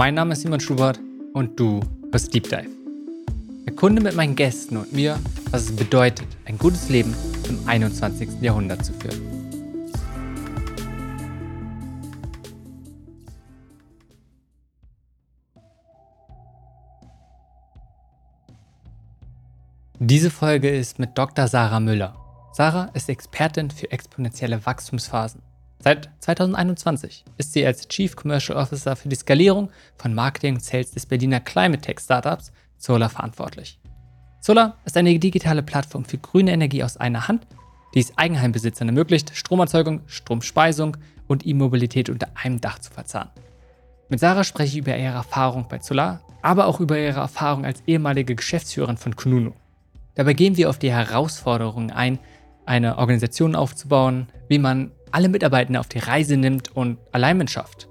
Mein Name ist Simon Schubert und du hörst Deep Dive. Erkunde mit meinen Gästen und mir, was es bedeutet, ein gutes Leben im 21. Jahrhundert zu führen. Diese Folge ist mit Dr. Sarah Müller. Sarah ist Expertin für exponentielle Wachstumsphasen. Seit 2021 ist sie als Chief Commercial Officer für die Skalierung von Marketing und Sales des Berliner Climate Tech Startups Solar verantwortlich. Solar ist eine digitale Plattform für grüne Energie aus einer Hand, die es Eigenheimbesitzern ermöglicht, Stromerzeugung, Stromspeisung und E-Mobilität unter einem Dach zu verzahnen. Mit Sarah spreche ich über ihre Erfahrung bei Solar, aber auch über ihre Erfahrung als ehemalige Geschäftsführerin von Kununu. Dabei gehen wir auf die Herausforderungen ein, eine Organisation aufzubauen, wie man alle Mitarbeitenden auf die Reise nimmt und Alignment schafft.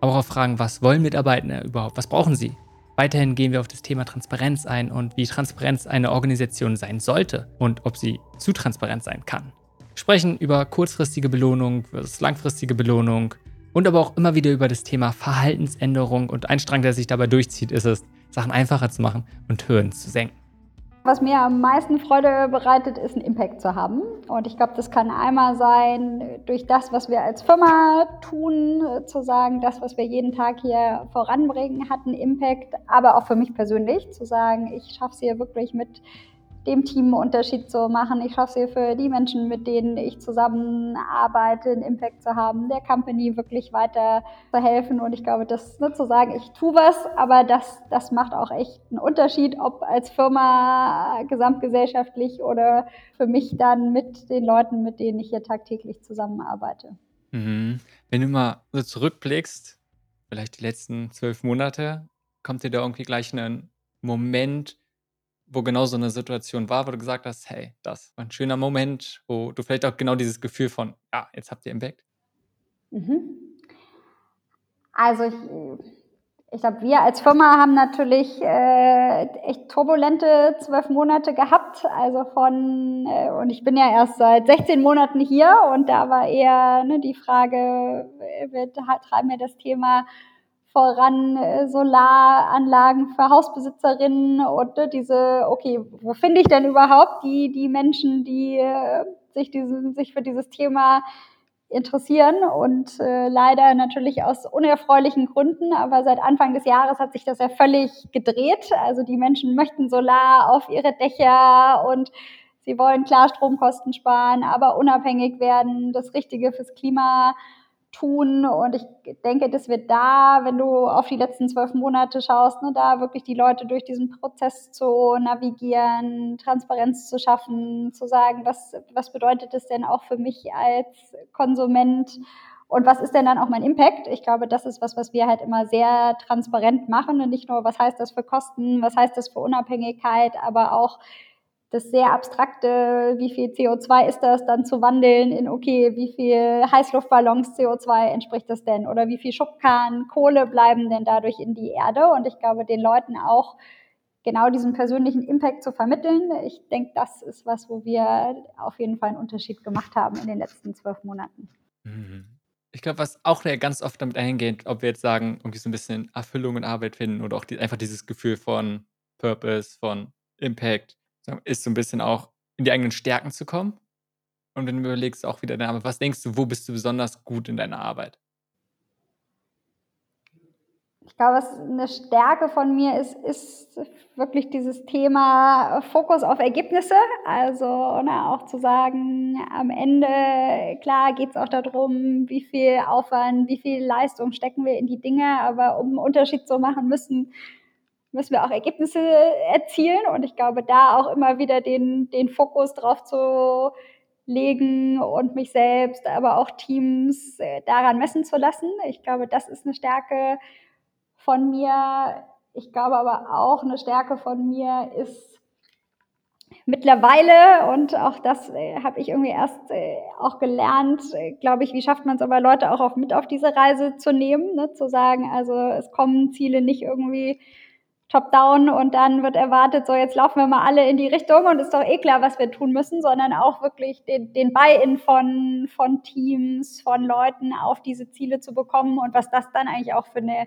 Aber auch auf Fragen, was wollen Mitarbeitende überhaupt, was brauchen sie? Weiterhin gehen wir auf das Thema Transparenz ein und wie Transparenz eine Organisation sein sollte und ob sie zu transparent sein kann. Wir sprechen über kurzfristige Belohnung versus langfristige Belohnung und aber auch immer wieder über das Thema Verhaltensänderung und ein Strang, der sich dabei durchzieht, ist es, Sachen einfacher zu machen und Hürden zu senken. Was mir am meisten Freude bereitet, ist einen Impact zu haben. Und ich glaube, das kann einmal sein, durch das, was wir als Firma tun, zu sagen, das, was wir jeden Tag hier voranbringen, hat einen Impact, aber auch für mich persönlich, zu sagen, ich schaffe es hier wirklich mit dem Team einen Unterschied zu machen. Ich schaffe es hier für die Menschen, mit denen ich zusammenarbeite, einen Impact zu haben, der Company wirklich weiter zu helfen. Und ich glaube, das ne, zu sagen, ich tue was, aber das, das macht auch echt einen Unterschied, ob als Firma, gesamtgesellschaftlich oder für mich dann mit den Leuten, mit denen ich hier tagtäglich zusammenarbeite. Mhm. Wenn du mal so zurückblickst, vielleicht die letzten zwölf Monate, kommt dir da irgendwie gleich ein Moment, wo genau so eine Situation war, wo du gesagt hast, hey, das war ein schöner Moment, wo du vielleicht auch genau dieses Gefühl von, ja, jetzt habt ihr Impact? Mhm. Also ich, ich glaube, wir als Firma haben natürlich äh, echt turbulente zwölf Monate gehabt. Also von, äh, und ich bin ja erst seit 16 Monaten hier und da war eher ne, die Frage, äh, wir treiben ja das Thema voran äh, Solaranlagen für Hausbesitzerinnen und äh, diese, okay, wo finde ich denn überhaupt die, die Menschen, die äh, sich, diese, sich für dieses Thema interessieren und äh, leider natürlich aus unerfreulichen Gründen, aber seit Anfang des Jahres hat sich das ja völlig gedreht. Also die Menschen möchten Solar auf ihre Dächer und sie wollen klar Stromkosten sparen, aber unabhängig werden, das Richtige fürs Klima tun. Und ich denke, dass wir da, wenn du auf die letzten zwölf Monate schaust, ne, da wirklich die Leute durch diesen Prozess zu navigieren, Transparenz zu schaffen, zu sagen, was, was bedeutet es denn auch für mich als Konsument? Und was ist denn dann auch mein Impact? Ich glaube, das ist was, was wir halt immer sehr transparent machen und nicht nur, was heißt das für Kosten, was heißt das für Unabhängigkeit, aber auch, das sehr abstrakte, wie viel CO2 ist das, dann zu wandeln in, okay, wie viel Heißluftballons CO2 entspricht das denn? Oder wie viel Schubkarren Kohle bleiben denn dadurch in die Erde? Und ich glaube, den Leuten auch genau diesen persönlichen Impact zu vermitteln. Ich denke, das ist was, wo wir auf jeden Fall einen Unterschied gemacht haben in den letzten zwölf Monaten. Mhm. Ich glaube, was auch ganz oft damit eingeht, ob wir jetzt sagen, irgendwie so ein bisschen Erfüllung und Arbeit finden oder auch die, einfach dieses Gefühl von Purpose, von Impact, ist so ein bisschen auch in die eigenen Stärken zu kommen. Und wenn du überlegst, auch wieder, aber was denkst du, wo bist du besonders gut in deiner Arbeit? Ich glaube, was eine Stärke von mir ist, ist wirklich dieses Thema Fokus auf Ergebnisse. Also ne, auch zu sagen, am Ende, klar geht es auch darum, wie viel Aufwand, wie viel Leistung stecken wir in die Dinge, aber um einen Unterschied zu machen, müssen müssen wir auch Ergebnisse erzielen. Und ich glaube, da auch immer wieder den, den Fokus drauf zu legen und mich selbst, aber auch Teams äh, daran messen zu lassen. Ich glaube, das ist eine Stärke von mir. Ich glaube aber auch, eine Stärke von mir ist mittlerweile, und auch das äh, habe ich irgendwie erst äh, auch gelernt, äh, glaube ich, wie schafft man es aber, Leute auch auf, mit auf diese Reise zu nehmen, ne? zu sagen, also es kommen Ziele nicht irgendwie top-down und dann wird erwartet, so jetzt laufen wir mal alle in die Richtung und ist doch eh klar, was wir tun müssen, sondern auch wirklich den, den Buy-in von, von Teams, von Leuten auf diese Ziele zu bekommen und was das dann eigentlich auch für eine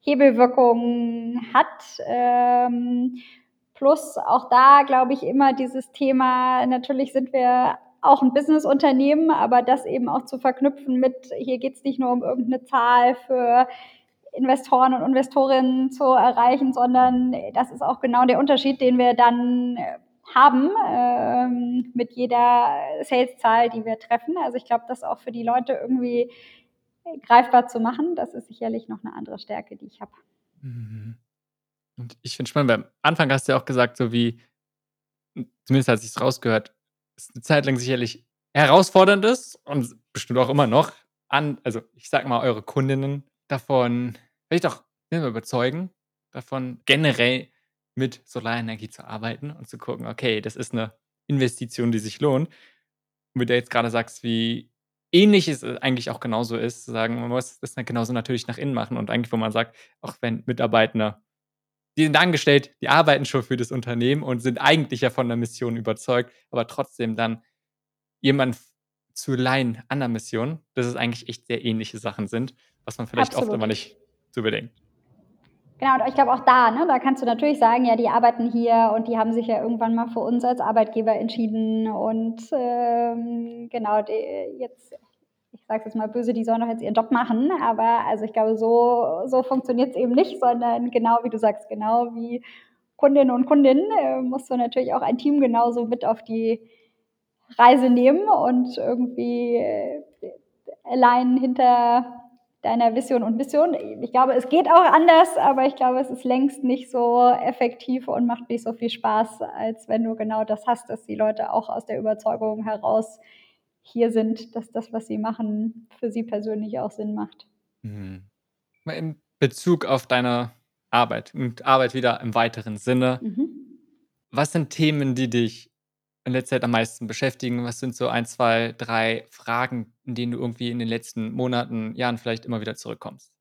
Hebelwirkung hat. Ähm, plus auch da, glaube ich, immer dieses Thema, natürlich sind wir auch ein Businessunternehmen, aber das eben auch zu verknüpfen mit, hier geht es nicht nur um irgendeine Zahl für Investoren und Investorinnen zu erreichen, sondern das ist auch genau der Unterschied, den wir dann äh, haben ähm, mit jeder Sales-Zahl, die wir treffen. Also ich glaube, das auch für die Leute irgendwie greifbar zu machen, das ist sicherlich noch eine andere Stärke, die ich habe. Mhm. Und ich finde spannend, weil am Anfang hast du ja auch gesagt, so wie, zumindest als ich es rausgehört, es eine Zeit lang sicherlich herausfordernd ist und bestimmt auch immer noch an, also ich sag mal, eure Kundinnen davon, vielleicht auch überzeugen, davon generell mit Solarenergie zu arbeiten und zu gucken, okay, das ist eine Investition, die sich lohnt. Und wie du jetzt gerade sagst, wie ähnlich es eigentlich auch genauso ist, zu sagen, man muss das genauso natürlich nach innen machen und eigentlich, wo man sagt, auch wenn Mitarbeiter, die sind angestellt, die arbeiten schon für das Unternehmen und sind eigentlich ja von der Mission überzeugt, aber trotzdem dann jemand zu leihen an der Mission, dass es eigentlich echt sehr ähnliche Sachen sind, was man vielleicht Absolut. oft immer nicht so bedenkt. Genau, und ich glaube auch da, ne, da kannst du natürlich sagen, ja, die arbeiten hier und die haben sich ja irgendwann mal für uns als Arbeitgeber entschieden und ähm, genau, die, jetzt, ich sage jetzt mal böse, die sollen doch jetzt ihren Job machen, aber also ich glaube, so, so funktioniert es eben nicht, sondern genau wie du sagst, genau wie Kundinnen und Kundinnen äh, musst du natürlich auch ein Team genauso mit auf die Reise nehmen und irgendwie äh, allein hinter deiner Vision und Mission. Ich glaube, es geht auch anders, aber ich glaube, es ist längst nicht so effektiv und macht nicht so viel Spaß, als wenn du genau das hast, dass die Leute auch aus der Überzeugung heraus hier sind, dass das, was sie machen, für sie persönlich auch Sinn macht. Mhm. In Bezug auf deine Arbeit und Arbeit wieder im weiteren Sinne, mhm. was sind Themen, die dich in letzter Zeit am meisten beschäftigen? Was sind so ein, zwei, drei Fragen, in denen du irgendwie in den letzten Monaten, Jahren vielleicht immer wieder zurückkommst?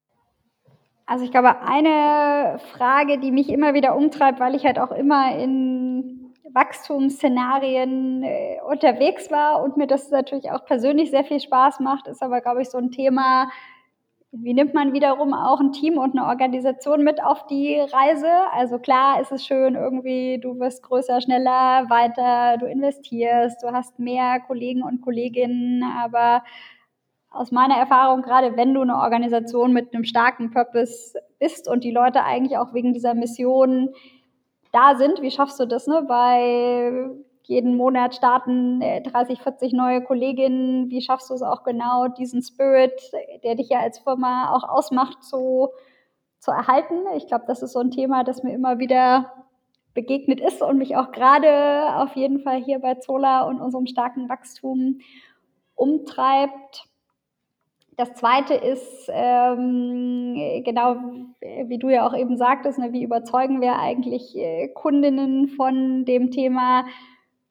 Also ich glaube, eine Frage, die mich immer wieder umtreibt, weil ich halt auch immer in Wachstumsszenarien äh, unterwegs war und mir das natürlich auch persönlich sehr viel Spaß macht, ist aber, glaube ich, so ein Thema, wie nimmt man wiederum auch ein Team und eine Organisation mit auf die Reise? Also klar ist es schön, irgendwie, du wirst größer, schneller, weiter, du investierst, du hast mehr Kollegen und Kolleginnen, aber aus meiner Erfahrung, gerade wenn du eine Organisation mit einem starken Purpose bist und die Leute eigentlich auch wegen dieser Mission da sind, wie schaffst du das, ne? Bei jeden Monat starten 30, äh, 40 neue Kolleginnen. Wie schaffst du es auch genau, diesen Spirit, der dich ja als Firma auch ausmacht, zu, zu erhalten? Ich glaube, das ist so ein Thema, das mir immer wieder begegnet ist und mich auch gerade auf jeden Fall hier bei Zola und unserem starken Wachstum umtreibt. Das zweite ist, ähm, genau wie du ja auch eben sagtest, ne, wie überzeugen wir eigentlich äh, Kundinnen von dem Thema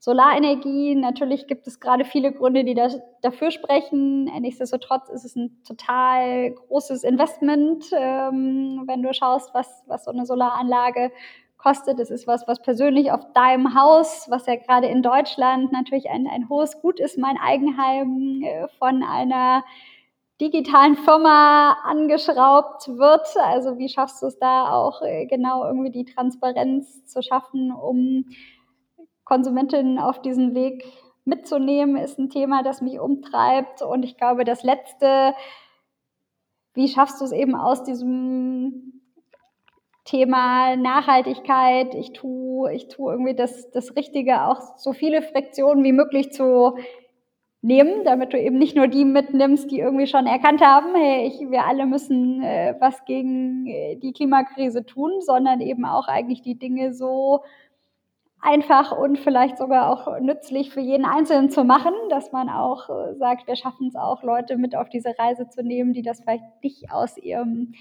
Solarenergie, natürlich gibt es gerade viele Gründe, die das, dafür sprechen. Nichtsdestotrotz ist es ein total großes Investment, ähm, wenn du schaust, was, was so eine Solaranlage kostet. Es ist was, was persönlich auf deinem Haus, was ja gerade in Deutschland natürlich ein, ein hohes Gut ist, mein Eigenheim äh, von einer digitalen Firma angeschraubt wird. Also wie schaffst du es da auch äh, genau irgendwie die Transparenz zu schaffen, um Konsumentinnen auf diesen Weg mitzunehmen, ist ein Thema, das mich umtreibt. Und ich glaube, das Letzte, wie schaffst du es eben aus diesem Thema Nachhaltigkeit, ich tue, ich tue irgendwie das, das Richtige, auch so viele Friktionen wie möglich zu nehmen, damit du eben nicht nur die mitnimmst, die irgendwie schon erkannt haben, hey, ich, wir alle müssen äh, was gegen äh, die Klimakrise tun, sondern eben auch eigentlich die Dinge so einfach und vielleicht sogar auch nützlich für jeden Einzelnen zu machen, dass man auch äh, sagt, wir schaffen es auch, Leute mit auf diese Reise zu nehmen, die das vielleicht nicht aus ihrem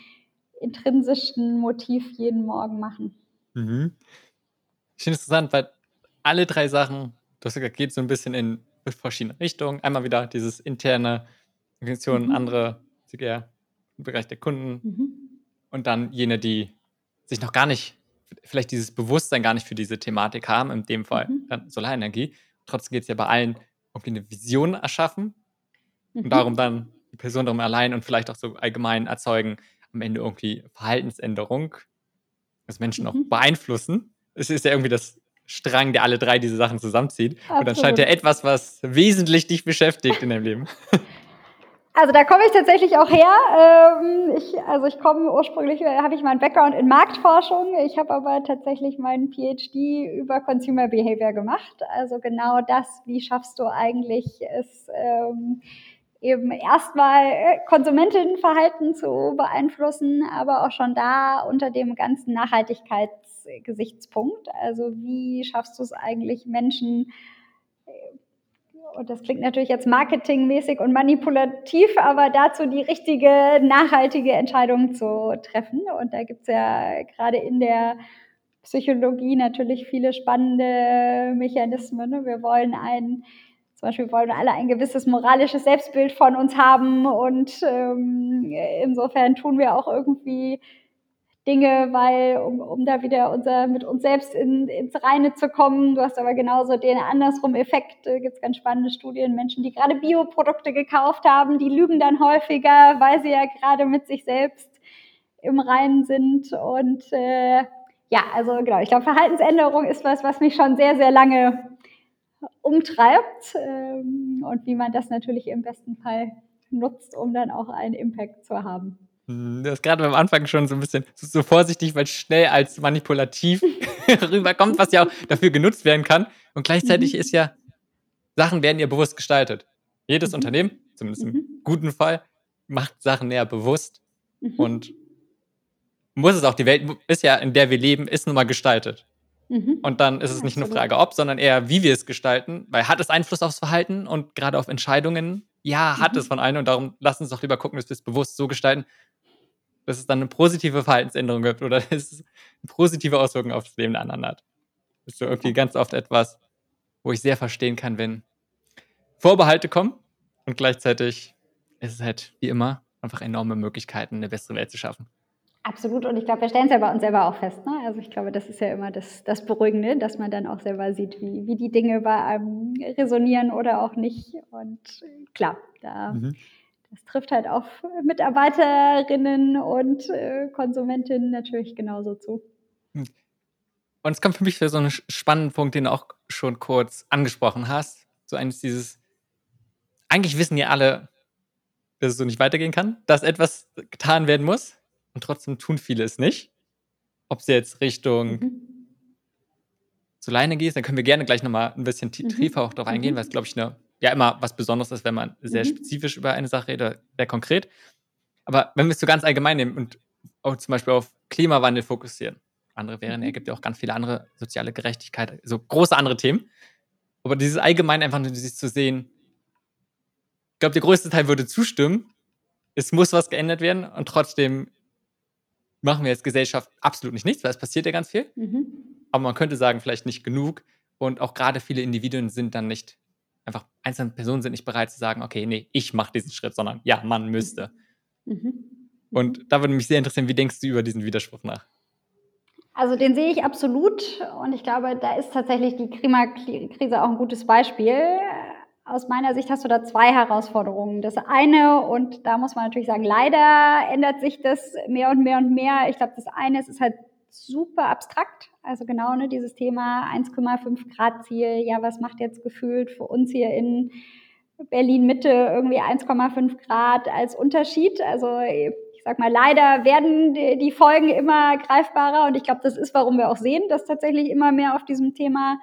intrinsischen Motiv jeden Morgen machen. Mhm. Ich finde es interessant, weil alle drei Sachen, das geht so ein bisschen in verschiedene Richtungen. Einmal wieder dieses interne Organisationen, mhm. andere eher im Bereich der Kunden mhm. und dann jene, die sich noch gar nicht vielleicht dieses Bewusstsein gar nicht für diese Thematik haben, in dem Fall mhm. dann Solarenergie. Trotzdem geht es ja bei allen irgendwie eine Vision erschaffen mhm. und darum dann die Person darum allein und vielleicht auch so allgemein erzeugen, am Ende irgendwie Verhaltensänderung, dass Menschen mhm. auch beeinflussen. Es ist ja irgendwie das Strang, der alle drei diese Sachen zusammenzieht. Absolut. Und dann scheint ja etwas, was wesentlich dich beschäftigt in deinem Leben. Also da komme ich tatsächlich auch her. Ähm, ich, also ich komme ursprünglich, äh, habe ich meinen Background in Marktforschung. Ich habe aber tatsächlich meinen PhD über Consumer Behavior gemacht. Also genau das, wie schaffst du eigentlich es ähm, eben erstmal äh, Konsumentinnenverhalten zu beeinflussen, aber auch schon da unter dem ganzen Nachhaltigkeitsgesichtspunkt. Also wie schaffst du es eigentlich Menschen und das klingt natürlich jetzt marketingmäßig und manipulativ, aber dazu die richtige, nachhaltige Entscheidung zu treffen. Und da gibt es ja gerade in der Psychologie natürlich viele spannende Mechanismen. Ne? Wir wollen ein, zum Beispiel wollen alle ein gewisses moralisches Selbstbild von uns haben und ähm, insofern tun wir auch irgendwie Dinge, weil, um, um da wieder unser, mit uns selbst in, ins Reine zu kommen. Du hast aber genauso den andersrum Effekt. Äh, Gibt es ganz spannende Studien. Menschen, die gerade Bioprodukte gekauft haben, die lügen dann häufiger, weil sie ja gerade mit sich selbst im Reinen sind. Und äh, ja, also genau, ich glaube, Verhaltensänderung ist was, was mich schon sehr, sehr lange umtreibt. Ähm, und wie man das natürlich im besten Fall nutzt, um dann auch einen Impact zu haben. Hm, das ist gerade am Anfang schon so ein bisschen so vorsichtig, weil es schnell als manipulativ rüberkommt, was ja auch dafür genutzt werden kann. Und gleichzeitig mhm. ist ja, Sachen werden ja bewusst gestaltet. Jedes mhm. Unternehmen, zumindest im mhm. guten Fall, macht Sachen näher bewusst mhm. und muss es auch. Die Welt ist ja, in der wir leben, ist nun mal gestaltet. Mhm. Und dann ist es nicht eine Frage ob, sondern eher, wie wir es gestalten, weil hat es Einfluss aufs Verhalten und gerade auf Entscheidungen? Ja, hat es von allen und darum lass uns doch lieber gucken, dass wir es bewusst so gestalten, dass es dann eine positive Verhaltensänderung gibt oder dass es eine positive Auswirkung auf das Leben der anderen hat. Das ist so irgendwie ganz oft etwas, wo ich sehr verstehen kann, wenn Vorbehalte kommen und gleichzeitig ist es halt wie immer einfach enorme Möglichkeiten, eine bessere Welt zu schaffen. Absolut. Und ich glaube, wir stellen es ja bei uns selber auch fest. Ne? Also ich glaube, das ist ja immer das, das Beruhigende, dass man dann auch selber sieht, wie, wie die Dinge bei einem resonieren oder auch nicht. Und klar, da mhm das trifft halt auf Mitarbeiterinnen und äh, Konsumentinnen natürlich genauso zu. Und es kommt für mich für so einen spannenden Punkt, den du auch schon kurz angesprochen hast. So eines dieses, eigentlich wissen ja alle, dass es so nicht weitergehen kann, dass etwas getan werden muss und trotzdem tun viele es nicht. Ob es jetzt Richtung mhm. zu Leine geht, dann können wir gerne gleich nochmal ein bisschen mhm. tiefer auch darauf eingehen, mhm. weil es, glaube ich, eine ja immer was Besonderes ist, wenn man sehr mhm. spezifisch über eine Sache redet, sehr konkret. Aber wenn wir es so ganz allgemein nehmen und auch zum Beispiel auf Klimawandel fokussieren, andere wären, mhm. es gibt ja auch ganz viele andere soziale Gerechtigkeit, so große andere Themen. Aber dieses allgemein einfach nur sich zu sehen, ich glaube, der größte Teil würde zustimmen, es muss was geändert werden und trotzdem machen wir als Gesellschaft absolut nicht nichts, weil es passiert ja ganz viel. Mhm. Aber man könnte sagen, vielleicht nicht genug. Und auch gerade viele Individuen sind dann nicht einfach einzelne Personen sind nicht bereit zu sagen, okay, nee, ich mache diesen Schritt, sondern ja, man müsste. Mhm. Und da würde mich sehr interessieren, wie denkst du über diesen Widerspruch nach? Also den sehe ich absolut und ich glaube, da ist tatsächlich die Klimakrise auch ein gutes Beispiel. Aus meiner Sicht hast du da zwei Herausforderungen. Das eine, und da muss man natürlich sagen, leider ändert sich das mehr und mehr und mehr. Ich glaube, das eine ist, ist halt super abstrakt. Also genau ne, dieses Thema 1,5 Grad Ziel. Ja, was macht jetzt gefühlt für uns hier in Berlin Mitte irgendwie 1,5 Grad als Unterschied? Also ich sag mal, leider werden die Folgen immer greifbarer und ich glaube, das ist, warum wir auch sehen, dass tatsächlich immer mehr auf diesem Thema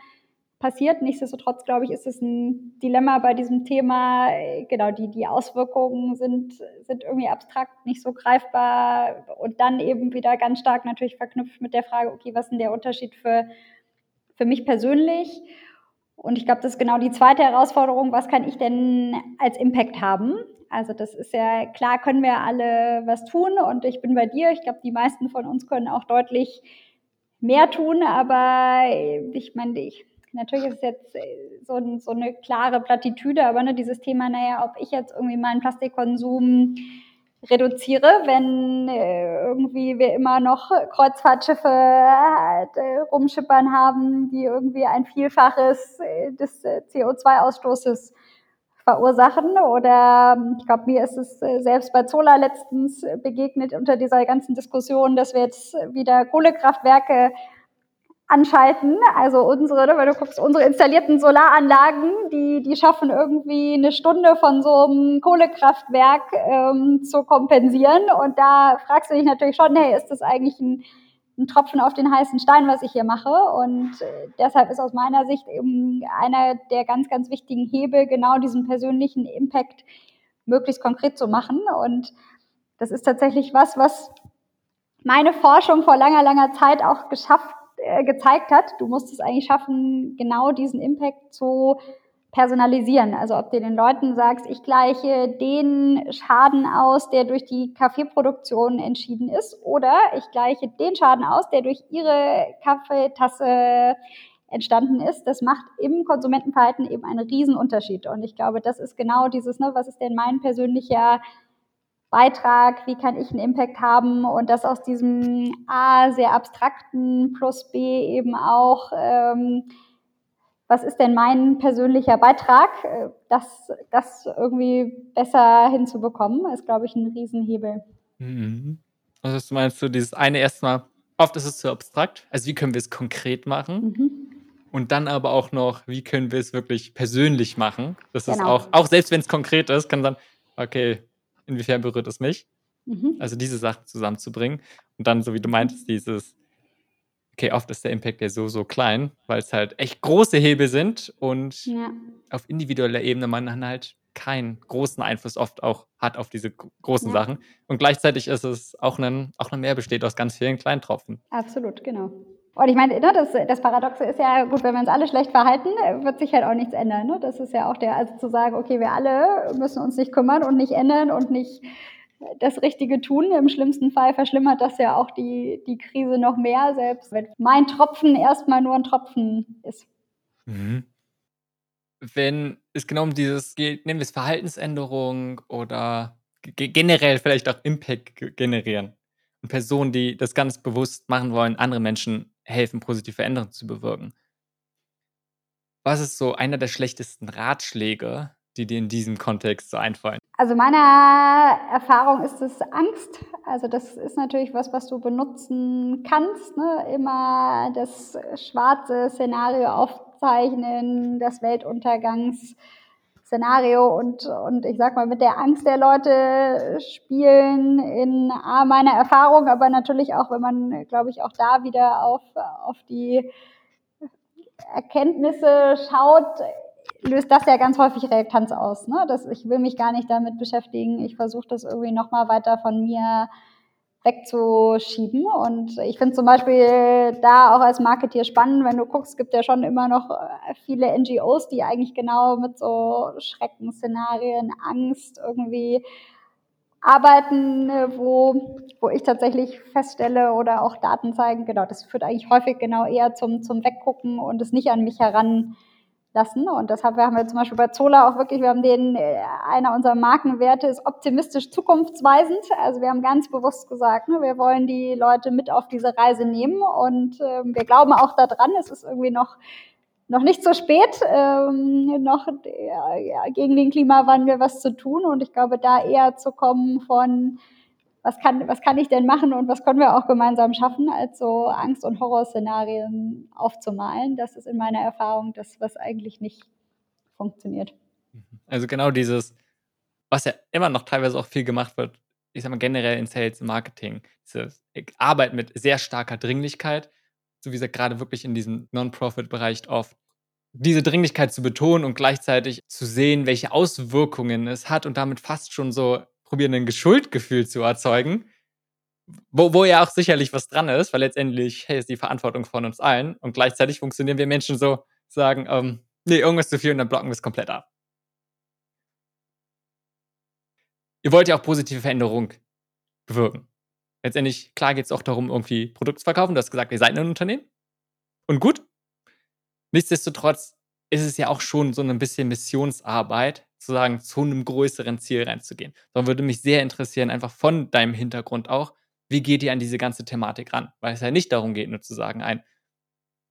passiert. Nichtsdestotrotz, glaube ich, ist es ein Dilemma bei diesem Thema. Genau, die, die Auswirkungen sind, sind irgendwie abstrakt, nicht so greifbar und dann eben wieder ganz stark natürlich verknüpft mit der Frage, okay, was ist denn der Unterschied für, für mich persönlich? Und ich glaube, das ist genau die zweite Herausforderung. Was kann ich denn als Impact haben? Also das ist ja klar, können wir alle was tun und ich bin bei dir. Ich glaube, die meisten von uns können auch deutlich mehr tun, aber ich meine, ich natürlich ist es jetzt äh, so, so eine klare Plattitüde, aber ne, dieses Thema, naja, ob ich jetzt irgendwie meinen Plastikkonsum reduziere, wenn äh, irgendwie wir immer noch Kreuzfahrtschiffe äh, rumschippern haben, die irgendwie ein Vielfaches äh, des äh, CO2-Ausstoßes verursachen. Oder ähm, ich glaube, mir ist es äh, selbst bei Zola letztens begegnet unter dieser ganzen Diskussion, dass wir jetzt wieder Kohlekraftwerke anschalten. Also unsere, ne, wenn du guckst, unsere installierten Solaranlagen, die, die schaffen irgendwie eine Stunde von so einem Kohlekraftwerk ähm, zu kompensieren. Und da fragst du dich natürlich schon, hey, ist das eigentlich ein, ein Tropfen auf den heißen Stein, was ich hier mache? Und äh, deshalb ist aus meiner Sicht eben einer der ganz, ganz wichtigen Hebel, genau diesen persönlichen Impact möglichst konkret zu machen. Und das ist tatsächlich was, was meine Forschung vor langer, langer Zeit auch geschafft äh, gezeigt hat. Du musst es eigentlich schaffen, genau diesen Impact zu personalisieren. Also ob du den Leuten sagst, ich gleiche den Schaden aus, der durch die Kaffeeproduktion entschieden ist, oder ich gleiche den Schaden aus, der durch ihre Kaffeetasse entstanden ist, das macht im Konsumentenverhalten eben einen Riesenunterschied. Und ich glaube, das ist genau dieses, ne, was ist denn mein persönlicher Beitrag, wie kann ich einen Impact haben und das aus diesem A sehr abstrakten plus B eben auch, ähm, was ist denn mein persönlicher Beitrag, äh, das, das irgendwie besser hinzubekommen, ist, glaube ich, ein Riesenhebel. Mhm. Also meinst du, dieses eine erstmal, oft ist es zu abstrakt, also wie können wir es konkret machen? Mhm. Und dann aber auch noch, wie können wir es wirklich persönlich machen? Das genau. ist auch, auch selbst wenn es konkret ist, kann dann, okay, inwiefern berührt es mich? Mhm. Also diese Sachen zusammenzubringen. Und dann, so wie du meintest, dieses, okay, oft ist der Impact ja so, so klein, weil es halt echt große Hebel sind und ja. auf individueller Ebene man dann halt keinen großen Einfluss oft auch hat auf diese großen ja. Sachen. Und gleichzeitig ist es auch ein, auch ein Meer besteht aus ganz vielen kleinen Tropfen. Absolut, genau. Und ich meine, ne, das, das Paradoxe ist ja, gut, wenn wir uns alle schlecht verhalten, wird sich halt auch nichts ändern. Ne? Das ist ja auch der, also zu sagen, okay, wir alle müssen uns nicht kümmern und nicht ändern und nicht das Richtige tun. Im schlimmsten Fall verschlimmert das ja auch die, die Krise noch mehr, selbst wenn mein Tropfen erstmal nur ein Tropfen ist. Mhm. Wenn es genau um dieses nehmen wir es Verhaltensänderung oder generell vielleicht auch Impact generieren. Und Personen, die das ganz bewusst machen wollen, andere Menschen helfen, positive Veränderungen zu bewirken. Was ist so einer der schlechtesten Ratschläge, die dir in diesem Kontext so einfallen? Also meiner Erfahrung ist es Angst. Also das ist natürlich was, was du benutzen kannst. Ne? Immer das schwarze Szenario aufzeichnen, das Weltuntergangs. Szenario und, und ich sag mal mit der Angst der Leute spielen in A, meiner Erfahrung, aber natürlich auch, wenn man, glaube ich, auch da wieder auf, auf die Erkenntnisse schaut, löst das ja ganz häufig Reaktanz aus. Ne? Das, ich will mich gar nicht damit beschäftigen. Ich versuche das irgendwie nochmal weiter von mir wegzuschieben. Und ich finde zum Beispiel da auch als Marketeer spannend, wenn du guckst, gibt ja schon immer noch äh, viele NGOs, die eigentlich genau mit so Schreckensszenarien, Angst irgendwie arbeiten, wo, wo ich tatsächlich feststelle oder auch Daten zeigen, genau, das führt eigentlich häufig genau eher zum, zum Weggucken und es nicht an mich heran lassen. Und deshalb haben wir zum Beispiel bei Zola auch wirklich, wir haben den, äh, einer unserer Markenwerte ist optimistisch zukunftsweisend. Also wir haben ganz bewusst gesagt, ne, wir wollen die Leute mit auf diese Reise nehmen und äh, wir glauben auch daran, es ist irgendwie noch noch nicht so spät, ähm, noch ja, ja, gegen den Klimawandel was zu tun. Und ich glaube, da eher zu kommen von was kann, was kann ich denn machen und was können wir auch gemeinsam schaffen, als so Angst- und Horrorszenarien aufzumalen. Das ist in meiner Erfahrung das, was eigentlich nicht funktioniert. Also genau dieses, was ja immer noch teilweise auch viel gemacht wird, ich sag mal generell in Sales und Marketing, diese Arbeit mit sehr starker Dringlichkeit, so wie gesagt, gerade wirklich in diesem Non-Profit-Bereich oft diese Dringlichkeit zu betonen und gleichzeitig zu sehen, welche Auswirkungen es hat und damit fast schon so probieren, ein Geschuldgefühl zu erzeugen, wo, wo ja auch sicherlich was dran ist, weil letztendlich, hey, ist die Verantwortung von uns allen und gleichzeitig funktionieren wir Menschen so, sagen, ähm, nee, irgendwas zu viel und dann blocken wir es komplett ab. Ihr wollt ja auch positive Veränderung bewirken. Letztendlich, klar geht es auch darum, irgendwie Produkte zu verkaufen. Du hast gesagt, ihr seid ein Unternehmen. Und gut. Nichtsdestotrotz ist es ja auch schon so ein bisschen Missionsarbeit, sozusagen zu einem größeren Ziel reinzugehen. Darum würde mich sehr interessieren, einfach von deinem Hintergrund auch, wie geht ihr an diese ganze Thematik ran? Weil es ja nicht darum geht, nur zu sagen, ein,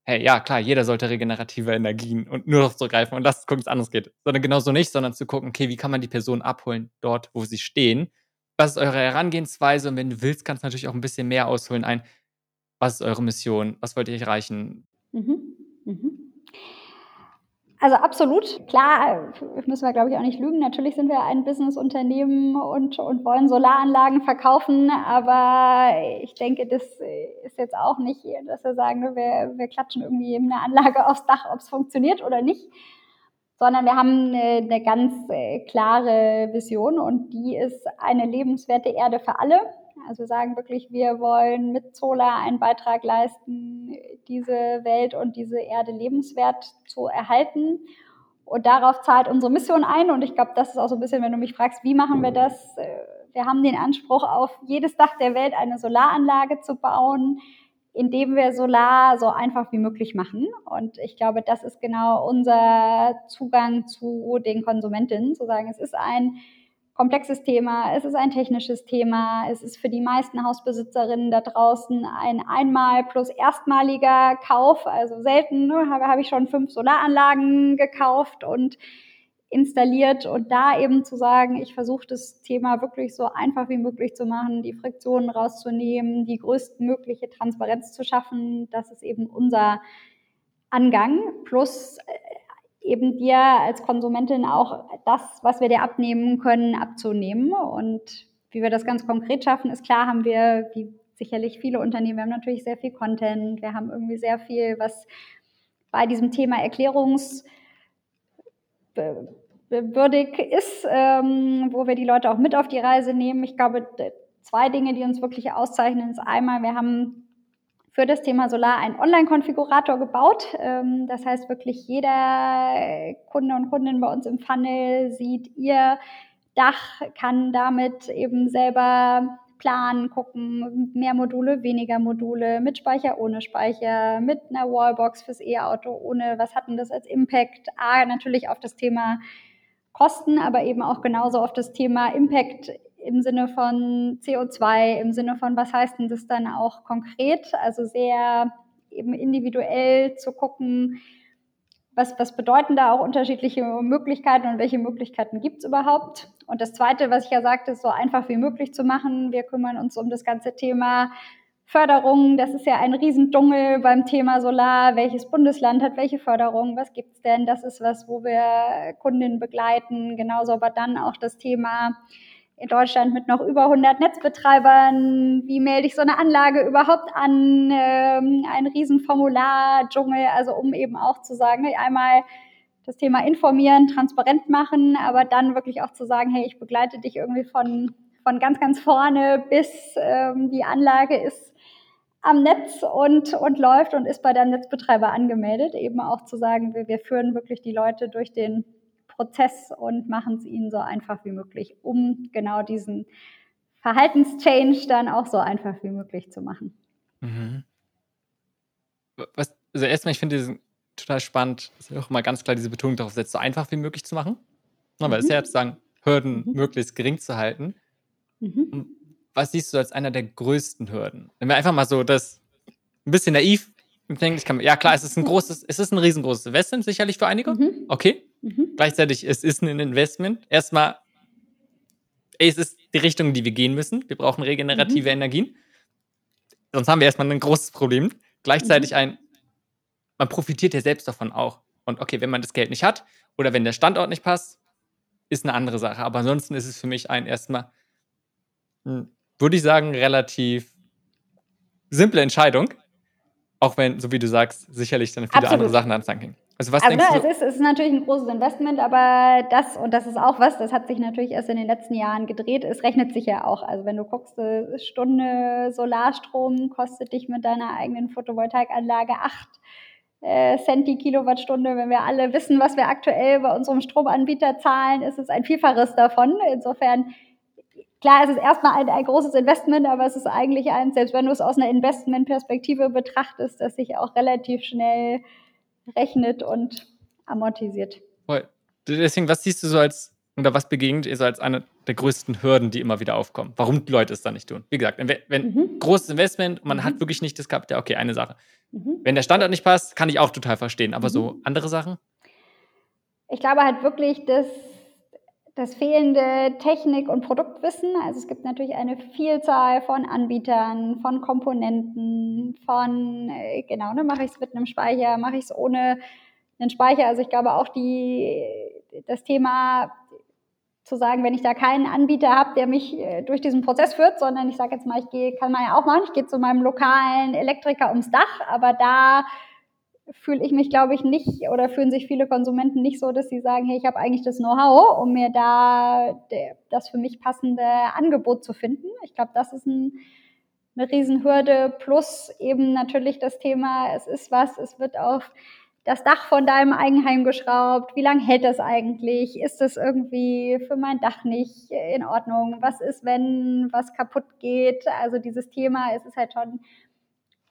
hey, ja, klar, jeder sollte regenerative Energien und nur noch zugreifen und das gucken, was anderes geht. Sondern genauso nicht, sondern zu gucken, okay, wie kann man die Person abholen dort, wo sie stehen? Was ist eure Herangehensweise? Und wenn du willst, kannst du natürlich auch ein bisschen mehr ausholen. Ein, was ist eure Mission? Was wollt ihr erreichen? Mhm. Mhm. Also absolut. Klar, müssen wir, glaube ich, auch nicht lügen. Natürlich sind wir ein Businessunternehmen und, und wollen Solaranlagen verkaufen. Aber ich denke, das ist jetzt auch nicht, dass wir sagen, wir, wir klatschen irgendwie eine Anlage aufs Dach, ob es funktioniert oder nicht. Sondern wir haben eine, eine ganz äh, klare Vision und die ist eine lebenswerte Erde für alle. Also wir sagen wirklich, wir wollen mit Solar einen Beitrag leisten, diese Welt und diese Erde lebenswert zu erhalten. Und darauf zahlt unsere Mission ein. Und ich glaube, das ist auch so ein bisschen, wenn du mich fragst, wie machen wir das? Äh, wir haben den Anspruch, auf jedes Dach der Welt eine Solaranlage zu bauen, indem wir Solar so einfach wie möglich machen. Und ich glaube, das ist genau unser Zugang zu den Konsumentinnen, zu sagen, es ist ein komplexes Thema, es ist ein technisches Thema, es ist für die meisten Hausbesitzerinnen da draußen ein einmal plus erstmaliger Kauf. Also selten ne, habe, habe ich schon fünf Solaranlagen gekauft und installiert und da eben zu sagen, ich versuche das Thema wirklich so einfach wie möglich zu machen, die Friktionen rauszunehmen, die größtmögliche Transparenz zu schaffen, das ist eben unser Angang. Plus eben dir als Konsumentin auch das, was wir dir abnehmen können, abzunehmen. Und wie wir das ganz konkret schaffen, ist klar, haben wir, wie sicherlich viele Unternehmen, wir haben natürlich sehr viel Content, wir haben irgendwie sehr viel, was bei diesem Thema Erklärungs würdig ist, ähm, wo wir die Leute auch mit auf die Reise nehmen. Ich glaube, zwei Dinge, die uns wirklich auszeichnen, ist einmal, wir haben für das Thema Solar einen Online-Konfigurator gebaut. Ähm, das heißt wirklich jeder Kunde und Kundin bei uns im Funnel sieht ihr Dach, kann damit eben selber planen, gucken, mehr Module, weniger Module, mit Speicher, ohne Speicher, mit einer Wallbox fürs E-Auto, ohne, was hatten das als Impact? A, natürlich auf das Thema Kosten, aber eben auch genauso auf das Thema Impact im Sinne von CO2, im Sinne von, was heißt denn das dann auch konkret? Also sehr eben individuell zu gucken, was, was bedeuten da auch unterschiedliche Möglichkeiten und welche Möglichkeiten gibt es überhaupt? Und das Zweite, was ich ja sagte, ist so einfach wie möglich zu machen. Wir kümmern uns um das ganze Thema Förderung. Das ist ja ein Riesendungel beim Thema Solar. Welches Bundesland hat welche Förderung? Was gibt's denn? Das ist was, wo wir Kundinnen begleiten. Genauso aber dann auch das Thema in Deutschland mit noch über 100 Netzbetreibern. Wie melde ich so eine Anlage überhaupt an? Ähm, ein Riesenformular, Dschungel, also um eben auch zu sagen, hey, einmal das Thema informieren, transparent machen, aber dann wirklich auch zu sagen, hey, ich begleite dich irgendwie von, von ganz, ganz vorne bis ähm, die Anlage ist am Netz und, und läuft und ist bei deinem Netzbetreiber angemeldet. Eben auch zu sagen, wir, wir führen wirklich die Leute durch den Prozess und machen es ihnen so einfach wie möglich, um genau diesen Verhaltenschange dann auch so einfach wie möglich zu machen. Mhm. Was, also erstmal, ich finde diesen total spannend, dass ihr auch immer ganz klar diese Betonung darauf setzt, so einfach wie möglich zu machen. Na, weil mhm. es ja jetzt sagen, Hürden mhm. möglichst gering zu halten. Mhm. Was siehst du als einer der größten Hürden? Wenn wir einfach mal so das ein bisschen naiv denken, ich kann, ja klar, es ist ein großes, es ist ein riesengroßes Investment, sicherlich für einige. Mhm. Okay. Mhm. Gleichzeitig, es ist ein Investment. Erstmal, es ist die Richtung, die wir gehen müssen. Wir brauchen regenerative mhm. Energien. Sonst haben wir erstmal ein großes Problem. Gleichzeitig mhm. ein, man profitiert ja selbst davon auch. Und okay, wenn man das Geld nicht hat oder wenn der Standort nicht passt, ist eine andere Sache. Aber ansonsten ist es für mich ein erstmal, hm, würde ich sagen, relativ simple Entscheidung. Auch wenn, so wie du sagst, sicherlich dann viele Absolut. andere Sachen ans Tanking. Also was also, denkst du? Es ist, es ist natürlich ein großes Investment, aber das, und das ist auch was, das hat sich natürlich erst in den letzten Jahren gedreht, es rechnet sich ja auch. Also wenn du guckst, eine Stunde Solarstrom kostet dich mit deiner eigenen Photovoltaikanlage acht äh, Cent die Kilowattstunde. Wenn wir alle wissen, was wir aktuell bei unserem Stromanbieter zahlen, ist es ein Vielfaches davon. Insofern, klar, es ist erstmal ein, ein großes Investment, aber es ist eigentlich eins, selbst wenn du es aus einer Investmentperspektive betrachtest, das sich auch relativ schnell rechnet und amortisiert. Deswegen, was siehst du so als Oder was begegnet ihr so als eine der größten Hürden, die immer wieder aufkommen? Warum die Leute es dann nicht tun? Wie gesagt, wenn, mhm. großes Investment, man mhm. hat wirklich nicht das Kapital, okay, eine Sache. Mhm. Wenn der Standort nicht passt, kann ich auch total verstehen. Aber so mhm. andere Sachen? Ich glaube halt wirklich, dass das fehlende Technik- und Produktwissen. Also es gibt natürlich eine Vielzahl von Anbietern, von Komponenten, von, äh, genau, ne, mache ich es mit einem Speicher, mache ich es ohne einen Speicher. Also ich glaube auch die, das Thema zu sagen, wenn ich da keinen Anbieter habe, der mich äh, durch diesen Prozess führt, sondern ich sage jetzt mal, ich gehe, kann man ja auch machen, ich gehe zu meinem lokalen Elektriker ums Dach, aber da fühle ich mich, glaube ich, nicht oder fühlen sich viele Konsumenten nicht so, dass sie sagen, hey, ich habe eigentlich das Know-how, um mir da das für mich passende Angebot zu finden. Ich glaube, das ist ein, eine Riesenhürde. Plus eben natürlich das Thema, es ist was, es wird auf das Dach von deinem Eigenheim geschraubt. Wie lange hält das eigentlich? Ist das irgendwie für mein Dach nicht in Ordnung? Was ist, wenn was kaputt geht? Also dieses Thema, es ist halt schon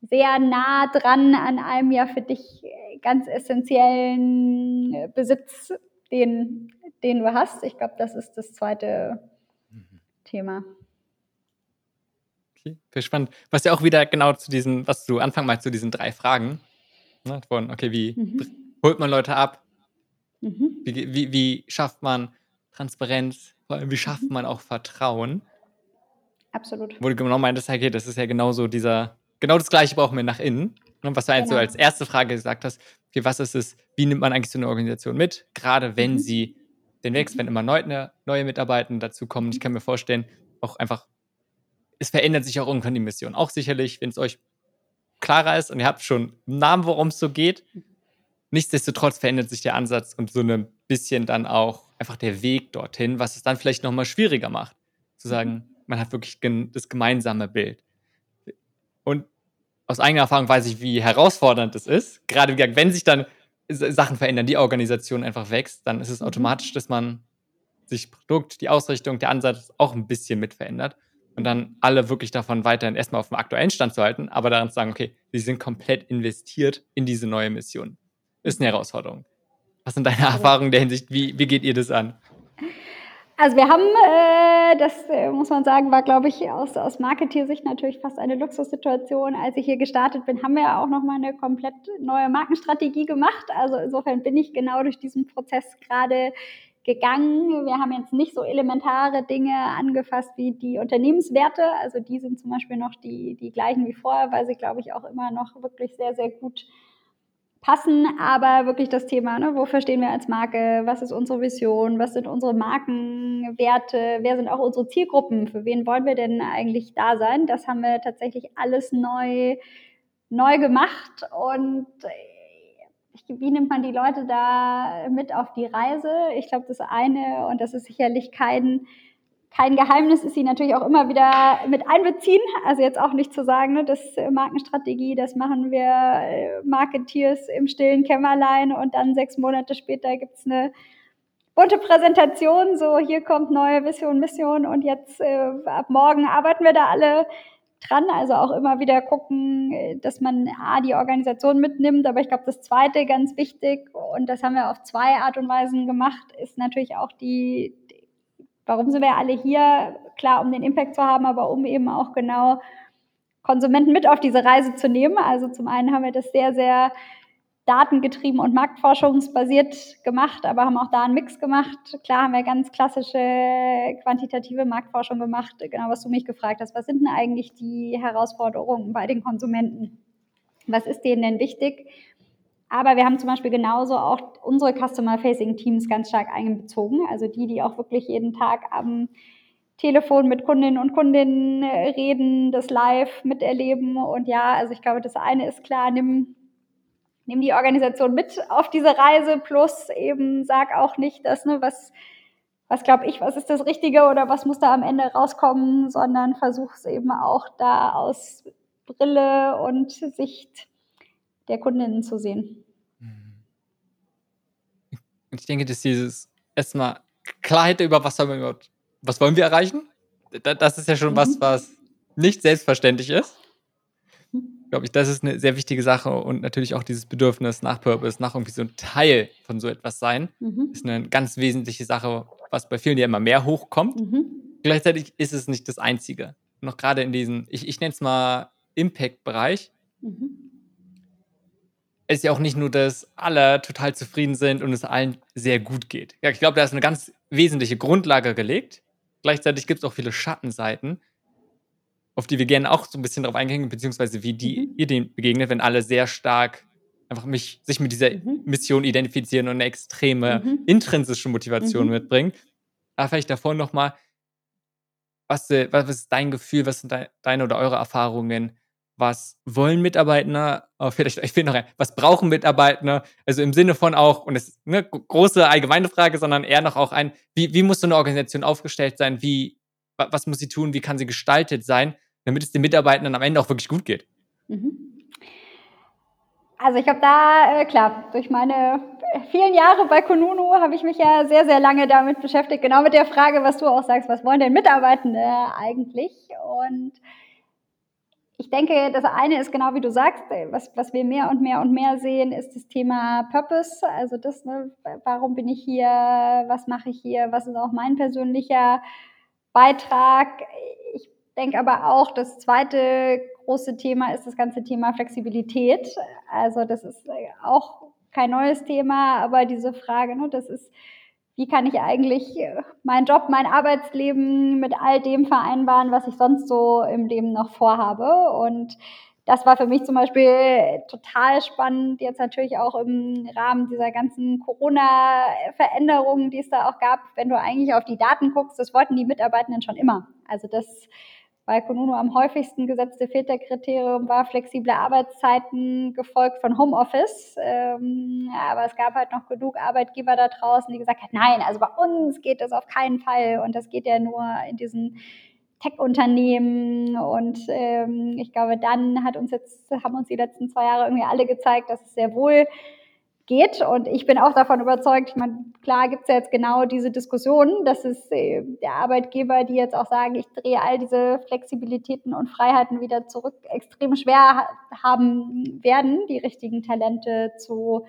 sehr nah dran an einem ja für dich ganz essentiellen äh, Besitz, den, den du hast. Ich glaube, das ist das zweite mhm. Thema. Okay, sehr spannend. Was ja auch wieder genau zu diesen, was du Anfang mal zu diesen drei Fragen, ne, von, okay, wie mhm. holt man Leute ab? Mhm. Wie, wie, wie, schafft man Transparenz? Vor allem, wie schafft mhm. man auch Vertrauen? Absolut. Wo du genau meintest, okay, das ist ja genauso dieser genau das Gleiche brauchen wir nach innen. Und was du genau. so als erste Frage gesagt hast, okay, was ist es, wie nimmt man eigentlich so eine Organisation mit, gerade wenn mhm. sie den wächst, wenn immer neue, neue Mitarbeiter dazukommen. Ich kann mir vorstellen, auch einfach, es verändert sich auch irgendwann die Mission. Auch sicherlich, wenn es euch klarer ist und ihr habt schon einen Namen, worum es so geht. Nichtsdestotrotz verändert sich der Ansatz und so ein bisschen dann auch einfach der Weg dorthin, was es dann vielleicht nochmal schwieriger macht. Zu sagen, mhm. man hat wirklich das gemeinsame Bild. Und aus eigener Erfahrung weiß ich, wie herausfordernd es ist. Gerade wenn sich dann Sachen verändern, die Organisation einfach wächst, dann ist es mhm. automatisch, dass man sich Produkt, die Ausrichtung, der Ansatz auch ein bisschen mit verändert. Und dann alle wirklich davon weiterhin erstmal auf dem aktuellen Stand zu halten, aber daran zu sagen, okay, sie sind komplett investiert in diese neue Mission. Ist eine Herausforderung. Was sind deine Erfahrungen in der Hinsicht? Wie, wie geht ihr das an? Also wir haben, äh, das äh, muss man sagen, war, glaube ich, aus, aus Marketeer-Sicht natürlich fast eine Luxussituation. Als ich hier gestartet bin, haben wir ja auch nochmal eine komplett neue Markenstrategie gemacht. Also insofern bin ich genau durch diesen Prozess gerade gegangen. Wir haben jetzt nicht so elementare Dinge angefasst wie die Unternehmenswerte. Also die sind zum Beispiel noch die, die gleichen wie vorher, weil sie, glaube ich, auch immer noch wirklich sehr, sehr gut passen, aber wirklich das Thema, ne, wofür stehen wir als Marke, was ist unsere Vision, was sind unsere Markenwerte, wer sind auch unsere Zielgruppen, für wen wollen wir denn eigentlich da sein? Das haben wir tatsächlich alles neu, neu gemacht und äh, wie nimmt man die Leute da mit auf die Reise? Ich glaube, das eine, und das ist sicherlich kein kein Geheimnis ist sie natürlich auch immer wieder mit einbeziehen. Also jetzt auch nicht zu sagen, ne, das äh, Markenstrategie, das machen wir äh, Marketeers im stillen Kämmerlein und dann sechs Monate später gibt's eine bunte Präsentation. So, hier kommt neue Vision, Mission und jetzt äh, ab morgen arbeiten wir da alle dran. Also auch immer wieder gucken, äh, dass man A, die Organisation mitnimmt. Aber ich glaube, das zweite ganz wichtig, und das haben wir auf zwei Art und Weisen gemacht, ist natürlich auch die, Warum sind wir alle hier? Klar, um den Impact zu haben, aber um eben auch genau Konsumenten mit auf diese Reise zu nehmen. Also zum einen haben wir das sehr, sehr datengetrieben und marktforschungsbasiert gemacht, aber haben auch da einen Mix gemacht. Klar haben wir ganz klassische quantitative Marktforschung gemacht, genau was du mich gefragt hast. Was sind denn eigentlich die Herausforderungen bei den Konsumenten? Was ist denen denn wichtig? Aber wir haben zum Beispiel genauso auch unsere Customer-Facing-Teams ganz stark einbezogen. Also die, die auch wirklich jeden Tag am Telefon mit Kundinnen und Kundinnen äh, reden, das live miterleben. Und ja, also ich glaube, das eine ist klar, nimm, nimm die Organisation mit auf diese Reise, plus eben sag auch nicht, dass, ne, was, was glaube ich, was ist das Richtige oder was muss da am Ende rauskommen, sondern versuch es eben auch da aus Brille und Sicht der Kundinnen zu sehen. Und ich denke, dass dieses erstmal Klarheit über was, wir überhaupt, was wollen wir erreichen, das ist ja schon mhm. was, was nicht selbstverständlich ist. Glaube ich, das ist eine sehr wichtige Sache und natürlich auch dieses Bedürfnis nach Purpose, nach irgendwie so ein Teil von so etwas sein, mhm. ist eine ganz wesentliche Sache, was bei vielen ja immer mehr hochkommt. Mhm. Gleichzeitig ist es nicht das Einzige. Noch gerade in diesem, ich, ich nenne es mal Impact-Bereich. Mhm. Es ist ja auch nicht nur, dass alle total zufrieden sind und es allen sehr gut geht. Ja, ich glaube, da ist eine ganz wesentliche Grundlage gelegt. Gleichzeitig gibt es auch viele Schattenseiten, auf die wir gerne auch so ein bisschen drauf eingehen, beziehungsweise wie die mhm. ihr denen begegnet, wenn alle sehr stark einfach mich, sich mit dieser mhm. Mission identifizieren und eine extreme mhm. intrinsische Motivation mhm. mitbringen. Aber vielleicht davor nochmal, was, äh, was ist dein Gefühl, was sind deine oder eure Erfahrungen? Was wollen Mitarbeiter? Oh, vielleicht, ich will noch ein, was brauchen Mitarbeiter? Also im Sinne von auch, und das ist eine große allgemeine Frage, sondern eher noch auch ein, wie, wie muss so eine Organisation aufgestellt sein? Wie, was muss sie tun? Wie kann sie gestaltet sein, damit es den Mitarbeitern am Ende auch wirklich gut geht? Mhm. Also ich habe da, äh, klar, durch meine vielen Jahre bei Konunu habe ich mich ja sehr, sehr lange damit beschäftigt, genau mit der Frage, was du auch sagst, was wollen denn Mitarbeitende eigentlich? Und ich denke, das eine ist genau wie du sagst, was, was wir mehr und mehr und mehr sehen, ist das Thema Purpose. Also das, ne, warum bin ich hier, was mache ich hier, was ist auch mein persönlicher Beitrag. Ich denke aber auch, das zweite große Thema ist das ganze Thema Flexibilität. Also das ist auch kein neues Thema, aber diese Frage, ne, das ist, wie kann ich eigentlich meinen Job, mein Arbeitsleben mit all dem vereinbaren, was ich sonst so im Leben noch vorhabe. Und das war für mich zum Beispiel total spannend, jetzt natürlich auch im Rahmen dieser ganzen Corona-Veränderungen, die es da auch gab, wenn du eigentlich auf die Daten guckst, das wollten die Mitarbeitenden schon immer. Also das bei Konuno am häufigsten gesetzte Filterkriterium war flexible Arbeitszeiten, gefolgt von Homeoffice. Ähm, aber es gab halt noch genug Arbeitgeber da draußen, die gesagt haben, nein, also bei uns geht das auf keinen Fall. Und das geht ja nur in diesen Tech-Unternehmen. Und ähm, ich glaube, dann hat uns jetzt, haben uns die letzten zwei Jahre irgendwie alle gezeigt, dass es sehr wohl geht. Und ich bin auch davon überzeugt, ich meine, klar gibt es ja jetzt genau diese Diskussion, dass es äh, der Arbeitgeber, die jetzt auch sagen, ich drehe all diese Flexibilitäten und Freiheiten wieder zurück, extrem schwer haben werden, die richtigen Talente zu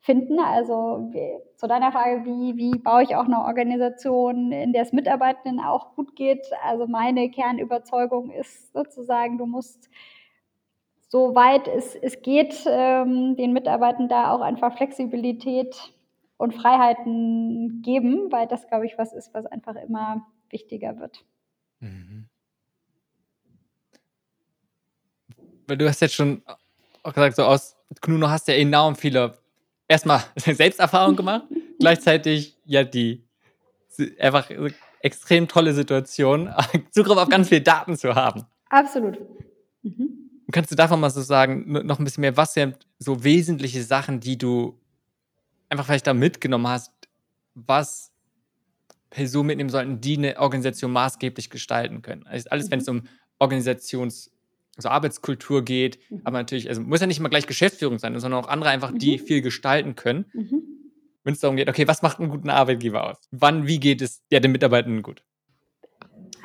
finden. Also zu deiner Frage, wie, wie baue ich auch eine Organisation, in der es Mitarbeitenden auch gut geht? Also meine Kernüberzeugung ist sozusagen, du musst soweit es, es geht, ähm, den Mitarbeitern da auch einfach Flexibilität und Freiheiten geben, weil das, glaube ich, was ist, was einfach immer wichtiger wird. Mhm. Weil du hast jetzt schon auch gesagt, so aus Knuno hast du ja enorm viele, erstmal Selbsterfahrung gemacht, gleichzeitig ja die einfach extrem tolle Situation, Zugriff auf ganz viele Daten zu haben. Absolut. Mhm kannst du davon mal so sagen, noch ein bisschen mehr, was sind so wesentliche Sachen, die du einfach vielleicht da mitgenommen hast, was Personen mitnehmen sollten, die eine Organisation maßgeblich gestalten können? Also alles, mhm. wenn es um Organisations- also Arbeitskultur geht, mhm. aber natürlich, also muss ja nicht immer gleich Geschäftsführung sein, sondern auch andere einfach, die mhm. viel gestalten können. Mhm. Wenn es darum geht, okay, was macht einen guten Arbeitgeber aus? Wann, wie geht es ja, den Mitarbeitenden gut?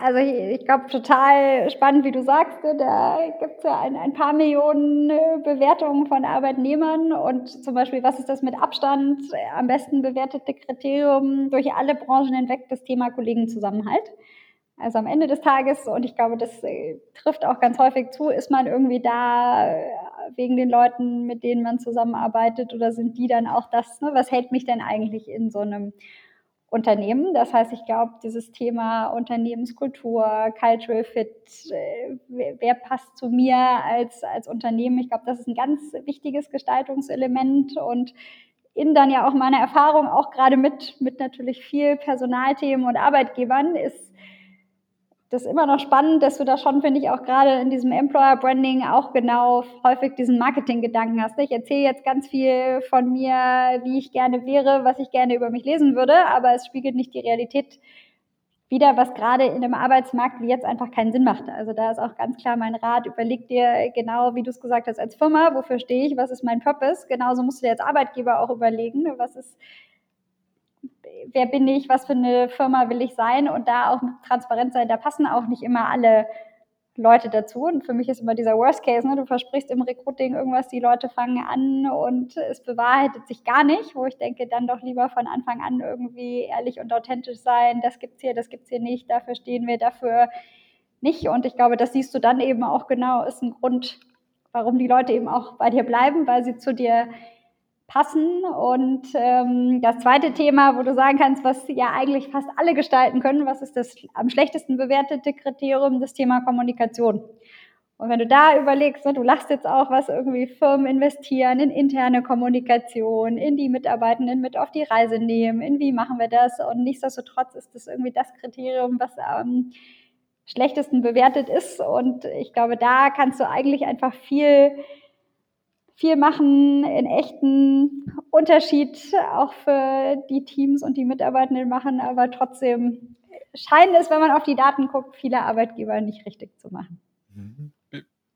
Also ich, ich glaube, total spannend, wie du sagst. Ne? Da gibt es ja ein, ein, paar Millionen äh, Bewertungen von Arbeitnehmern und zum Beispiel, was ist das mit Abstand am besten bewertete Kriterium durch alle Branchen hinweg, das Thema Kollegenzusammenhalt. Also am Ende des Tages, und ich glaube, das äh, trifft auch ganz häufig zu, ist man irgendwie da äh, wegen den Leuten, mit denen man zusammenarbeitet oder sind die dann auch das, ne? was hält mich denn eigentlich in so einem Unternehmen. Das heißt, ich glaube, dieses Thema Unternehmenskultur, Cultural Fit, äh, wer passt zu mir als, als Unternehmen, ich glaube, das ist ein ganz wichtiges Gestaltungselement und in dann ja auch meine Erfahrung, auch gerade mit, mit natürlich viel Personalthemen und Arbeitgebern, ist das ist immer noch spannend, dass du da schon, finde ich, auch gerade in diesem Employer Branding auch genau häufig diesen Marketing-Gedanken hast. Ich erzähle jetzt ganz viel von mir, wie ich gerne wäre, was ich gerne über mich lesen würde, aber es spiegelt nicht die Realität wieder, was gerade in einem Arbeitsmarkt wie jetzt einfach keinen Sinn macht. Also da ist auch ganz klar mein Rat, überleg dir genau, wie du es gesagt hast, als Firma, wofür stehe ich, was ist mein Purpose? Genauso musst du dir als Arbeitgeber auch überlegen, was ist wer bin ich, was für eine Firma will ich sein und da auch transparent sein. Da passen auch nicht immer alle Leute dazu. Und für mich ist immer dieser Worst Case, ne? du versprichst im Recruiting irgendwas, die Leute fangen an und es bewahrheitet sich gar nicht, wo ich denke, dann doch lieber von Anfang an irgendwie ehrlich und authentisch sein, das gibt's hier, das gibt's hier nicht, dafür stehen wir, dafür nicht. Und ich glaube, das siehst du dann eben auch genau, ist ein Grund, warum die Leute eben auch bei dir bleiben, weil sie zu dir passen. Und ähm, das zweite Thema, wo du sagen kannst, was ja eigentlich fast alle gestalten können, was ist das am schlechtesten bewertete Kriterium, das Thema Kommunikation. Und wenn du da überlegst, ne, du lachst jetzt auch, was irgendwie Firmen investieren in interne Kommunikation, in die Mitarbeitenden mit auf die Reise nehmen, in wie machen wir das? Und nichtsdestotrotz ist das irgendwie das Kriterium, was am schlechtesten bewertet ist. Und ich glaube, da kannst du eigentlich einfach viel viel machen, in echten Unterschied auch für die Teams und die Mitarbeitenden machen, aber trotzdem scheint es, wenn man auf die Daten guckt, viele Arbeitgeber nicht richtig zu machen. Mhm.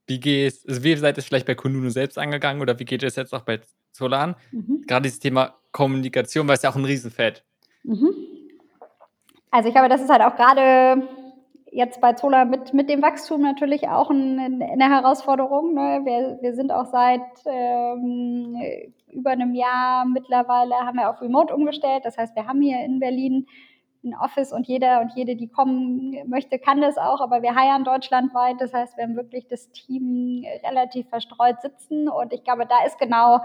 Wie geht also wie seid ihr vielleicht bei Kununu selbst angegangen oder wie geht es jetzt auch bei Solan? Mhm. Gerade dieses Thema Kommunikation, weil es ja auch ein Riesenfeld. Mhm. Also ich glaube, das ist halt auch gerade jetzt bei Zola mit, mit dem Wachstum natürlich auch ein, eine Herausforderung. Ne? Wir, wir sind auch seit ähm, über einem Jahr mittlerweile haben wir auf Remote umgestellt. Das heißt, wir haben hier in Berlin ein Office und jeder und jede, die kommen möchte, kann das auch, aber wir heiern deutschlandweit. Das heißt, wir haben wirklich das Team relativ verstreut sitzen und ich glaube, da ist genau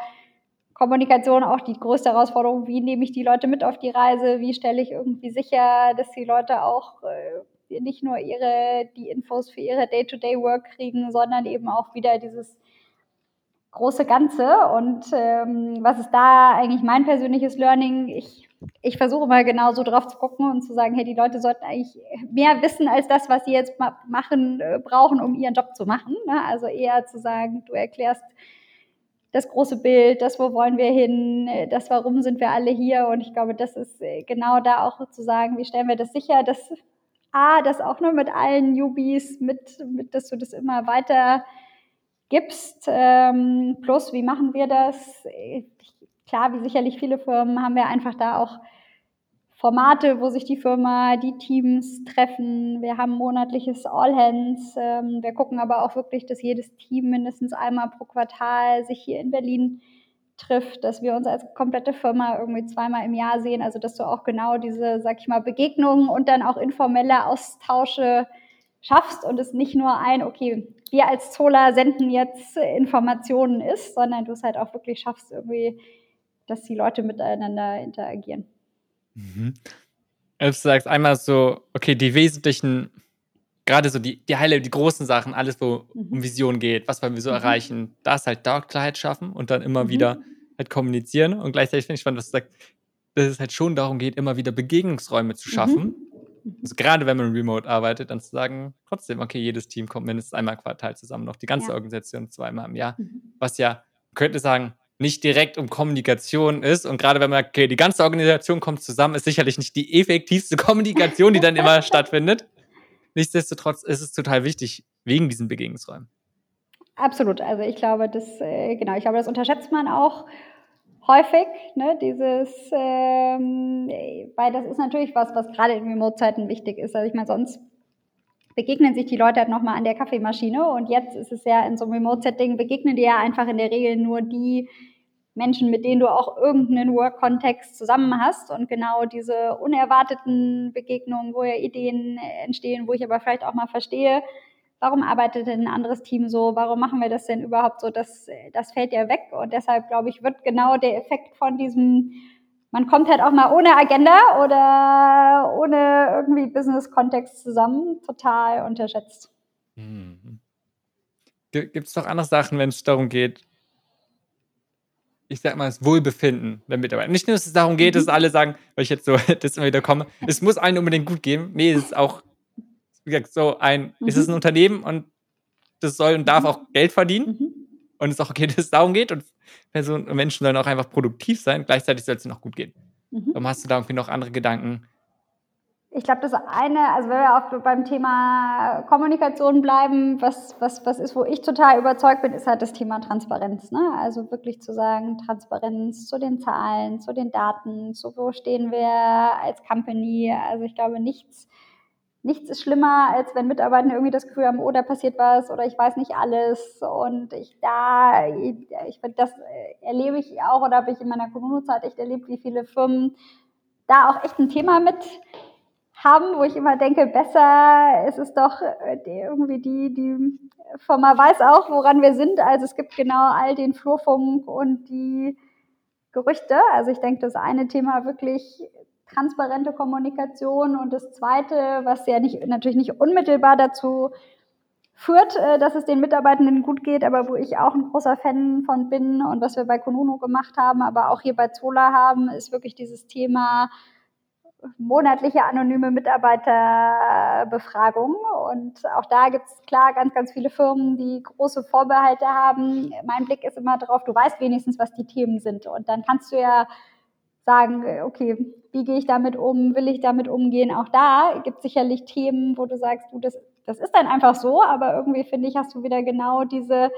Kommunikation auch die größte Herausforderung. Wie nehme ich die Leute mit auf die Reise? Wie stelle ich irgendwie sicher, dass die Leute auch äh, nicht nur ihre, die Infos für ihre Day-to-Day-Work kriegen, sondern eben auch wieder dieses große Ganze. Und ähm, was ist da eigentlich mein persönliches Learning? Ich, ich versuche mal genau so drauf zu gucken und zu sagen, hey, die Leute sollten eigentlich mehr wissen als das, was sie jetzt ma machen, äh, brauchen, um ihren Job zu machen. Ne? Also eher zu sagen, du erklärst das große Bild, das, wo wollen wir hin, das, warum sind wir alle hier. Und ich glaube, das ist äh, genau da auch zu sagen, wie stellen wir das sicher, dass A, das auch nur mit allen Newbies, mit, mit dass du das immer weiter gibst. Ähm, plus, wie machen wir das? Klar, wie sicherlich viele Firmen, haben wir einfach da auch Formate, wo sich die Firma, die Teams treffen. Wir haben monatliches All Hands. Ähm, wir gucken aber auch wirklich, dass jedes Team mindestens einmal pro Quartal sich hier in Berlin trifft, dass wir uns als komplette Firma irgendwie zweimal im Jahr sehen. Also dass du auch genau diese, sag ich mal, Begegnungen und dann auch informelle Austausche schaffst und es nicht nur ein, okay, wir als Zola senden jetzt Informationen ist, sondern du es halt auch wirklich schaffst, irgendwie, dass die Leute miteinander interagieren. Mhm. Du sagst einmal so, okay, die wesentlichen, gerade so die, die Heile, die großen Sachen, alles, wo mhm. um Vision geht, was wollen wir so mhm. erreichen, das halt dort Klarheit schaffen und dann immer mhm. wieder halt kommunizieren. Und gleichzeitig finde ich spannend, was du sagst, dass es halt schon darum geht, immer wieder Begegnungsräume zu schaffen. Mhm. Also gerade wenn man remote arbeitet, dann zu sagen, trotzdem, okay, jedes Team kommt mindestens einmal im Quartal zusammen, noch die ganze ja. Organisation zweimal im Jahr. Mhm. Was ja, könnte sagen, nicht direkt um Kommunikation ist. Und gerade wenn man, okay, die ganze Organisation kommt zusammen, ist sicherlich nicht die effektivste Kommunikation, die dann immer stattfindet. Nichtsdestotrotz ist es total wichtig, wegen diesen Begegnungsräumen. Absolut. Also ich glaube, das, äh, genau, ich glaube, das unterschätzt man auch häufig, ne, dieses, ähm, weil das ist natürlich was, was gerade in Remote-Zeiten wichtig ist. Also ich meine, sonst begegnen sich die Leute halt nochmal an der Kaffeemaschine und jetzt ist es ja in so einem Remote-Setting, begegnen die ja einfach in der Regel nur die Menschen, mit denen du auch irgendeinen Work-Kontext zusammen hast und genau diese unerwarteten Begegnungen, wo ja Ideen entstehen, wo ich aber vielleicht auch mal verstehe, warum arbeitet denn ein anderes Team so, warum machen wir das denn überhaupt so, das, das fällt ja weg und deshalb glaube ich, wird genau der Effekt von diesem man kommt halt auch mal ohne Agenda oder ohne irgendwie Business-Kontext zusammen, total unterschätzt. Mhm. Gibt es noch andere Sachen, wenn es darum geht, ich sag mal, das Wohlbefinden der Mitarbeiter. Nicht nur, dass es darum geht, dass mhm. alle sagen, weil ich jetzt so das immer wieder komme, es muss allen unbedingt gut gehen. Nee, es ist auch, wie gesagt, so ein, mhm. es ist ein Unternehmen und das soll und darf mhm. auch Geld verdienen. Mhm. Und es ist auch okay, dass es darum geht und Personen und Menschen sollen auch einfach produktiv sein. Gleichzeitig soll es ihnen auch gut gehen. Mhm. Warum hast du da irgendwie noch andere Gedanken? Ich glaube, das eine, also wenn wir auch beim Thema Kommunikation bleiben, was, was, was ist, wo ich total überzeugt bin, ist halt das Thema Transparenz. Ne? Also wirklich zu sagen, Transparenz zu den Zahlen, zu den Daten, zu wo stehen wir als Company. Also ich glaube, nichts nichts ist schlimmer, als wenn Mitarbeiter irgendwie das Gefühl haben, oh, da passiert was oder ich weiß nicht alles. Und ich da, ich, das erlebe ich auch oder habe ich in meiner Kommunozeit echt erlebt, wie viele Firmen da auch echt ein Thema mit haben, wo ich immer denke, besser ist es doch äh, irgendwie die, die Firma weiß auch, woran wir sind. Also es gibt genau all den Flurfunk und die Gerüchte. Also ich denke, das eine Thema wirklich transparente Kommunikation und das zweite, was ja nicht, natürlich nicht unmittelbar dazu führt, äh, dass es den Mitarbeitenden gut geht, aber wo ich auch ein großer Fan von bin und was wir bei Konuno gemacht haben, aber auch hier bei Zola haben, ist wirklich dieses Thema monatliche anonyme Mitarbeiterbefragung. Und auch da gibt es klar ganz, ganz viele Firmen, die große Vorbehalte haben. Mein Blick ist immer darauf, du weißt wenigstens, was die Themen sind. Und dann kannst du ja sagen, okay, wie gehe ich damit um, will ich damit umgehen? Auch da gibt es sicherlich Themen, wo du sagst, du, das, das ist dann einfach so, aber irgendwie finde ich, hast du wieder genau diese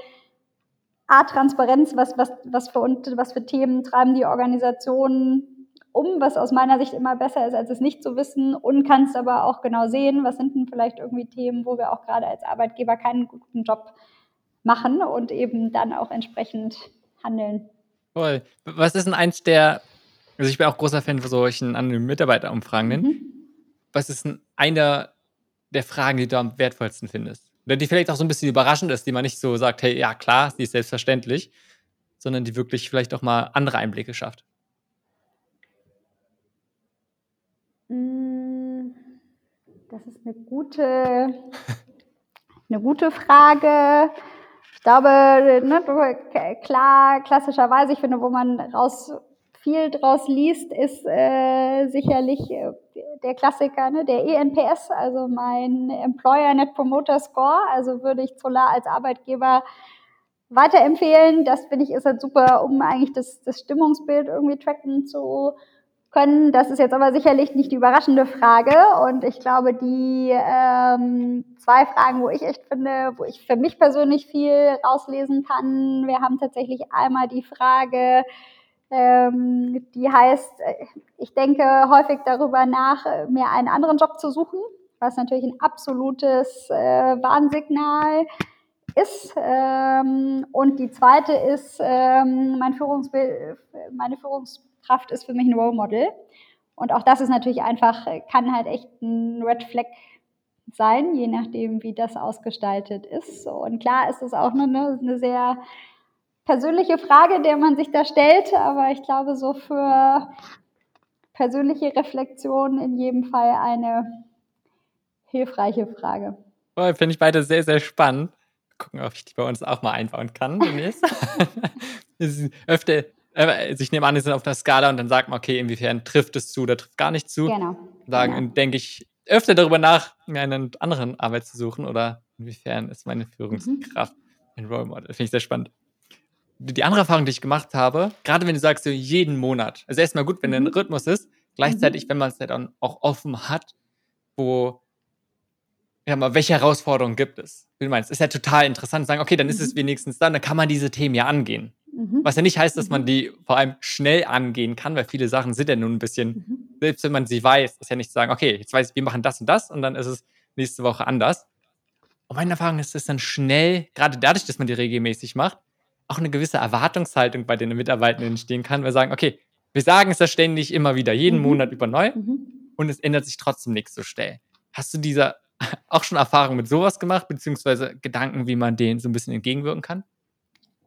Art Transparenz, was, was, was, für, was für Themen treiben die Organisationen um, was aus meiner Sicht immer besser ist, als es nicht zu wissen und kannst aber auch genau sehen, was sind denn vielleicht irgendwie Themen, wo wir auch gerade als Arbeitgeber keinen guten Job machen und eben dann auch entsprechend handeln. Toll. Was ist denn eins der also ich bin auch großer Fan von solchen anonymen Mitarbeiterumfragen. Mhm. Was ist denn einer der Fragen, die du am wertvollsten findest? Oder die vielleicht auch so ein bisschen überraschend ist, die man nicht so sagt, hey, ja klar, sie ist selbstverständlich, sondern die wirklich vielleicht auch mal andere Einblicke schafft. Das ist eine gute, eine gute Frage. Ich glaube, ne, klar, klassischerweise, ich finde, wo man raus viel draus liest, ist äh, sicherlich äh, der Klassiker, ne? der ENPS, also mein Employer Net Promoter Score. Also würde ich Solar als Arbeitgeber weiterempfehlen. Das finde ich ist halt super, um eigentlich das, das Stimmungsbild irgendwie tracken zu können. Das ist jetzt aber sicherlich nicht die überraschende Frage. Und ich glaube, die ähm, zwei Fragen, wo ich echt finde, wo ich für mich persönlich viel rauslesen kann, wir haben tatsächlich einmal die Frage, ähm, die heißt, äh, ich denke häufig darüber nach, mir einen anderen Job zu suchen, was natürlich ein absolutes äh, Warnsignal ist. Ähm, und die zweite ist, ähm, mein Führungsbild, meine Führungskraft ist für mich ein Role Model. Und auch das ist natürlich einfach, kann halt echt ein Red Flag sein, je nachdem, wie das ausgestaltet ist. Und klar ist es auch eine, eine sehr persönliche Frage, der man sich da stellt, aber ich glaube, so für persönliche Reflexion in jedem Fall eine hilfreiche Frage. Oh, Finde ich beide sehr, sehr spannend. Gucken, ob ich die bei uns auch mal einbauen kann demnächst. Öfter, also ich nehme an, die sind auf der Skala und dann sagt man, okay, inwiefern trifft es zu oder trifft gar nicht zu. Genau. Sagen, genau. denke ich öfter darüber nach, mir einen anderen Arbeit zu suchen oder inwiefern ist meine Führungskraft mhm. ein Role Model. Finde ich sehr spannend die andere Erfahrung, die ich gemacht habe, gerade wenn du sagst, so jeden Monat, also erstmal gut, wenn mhm. ein Rhythmus ist, gleichzeitig, mhm. wenn man es dann auch offen hat, wo, ja mal, welche Herausforderungen gibt es? Wie du meinst, ist ja total interessant, sagen, okay, dann ist es mhm. wenigstens da, dann kann man diese Themen ja angehen. Mhm. Was ja nicht heißt, dass man mhm. die vor allem schnell angehen kann, weil viele Sachen sind ja nun ein bisschen, selbst wenn man sie weiß, ist ja nicht zu sagen, okay, jetzt weiß ich, wir machen das und das und dann ist es nächste Woche anders. Und meine Erfahrung ist es dann schnell, gerade dadurch, dass man die regelmäßig macht, auch eine gewisse Erwartungshaltung bei den Mitarbeitenden entstehen kann. Wir sagen, okay, wir sagen es ja ständig immer wieder, jeden mhm. Monat über neu mhm. und es ändert sich trotzdem nichts so schnell. Hast du dieser auch schon Erfahrung mit sowas gemacht, beziehungsweise Gedanken, wie man denen so ein bisschen entgegenwirken kann?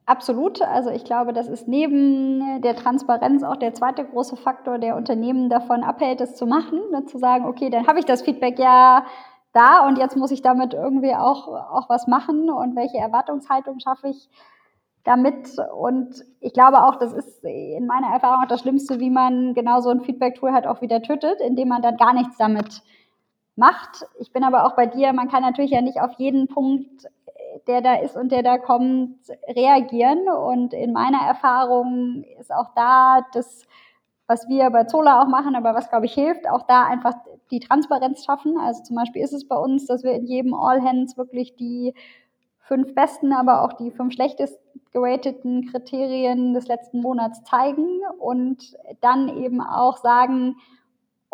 Absolut. Also ich glaube, das ist neben der Transparenz auch der zweite große Faktor, der Unternehmen davon abhält, es zu machen, ne, zu sagen, okay, dann habe ich das Feedback ja da und jetzt muss ich damit irgendwie auch, auch was machen und welche Erwartungshaltung schaffe ich damit. Und ich glaube auch, das ist in meiner Erfahrung auch das Schlimmste, wie man genau so ein Feedback-Tool halt auch wieder tötet, indem man dann gar nichts damit macht. Ich bin aber auch bei dir, man kann natürlich ja nicht auf jeden Punkt, der da ist und der da kommt, reagieren. Und in meiner Erfahrung ist auch da das, was wir bei Zola auch machen, aber was, glaube ich, hilft, auch da einfach die Transparenz schaffen. Also zum Beispiel ist es bei uns, dass wir in jedem All Hands wirklich die fünf besten, aber auch die fünf schlechtest gerateten Kriterien des letzten Monats zeigen und dann eben auch sagen,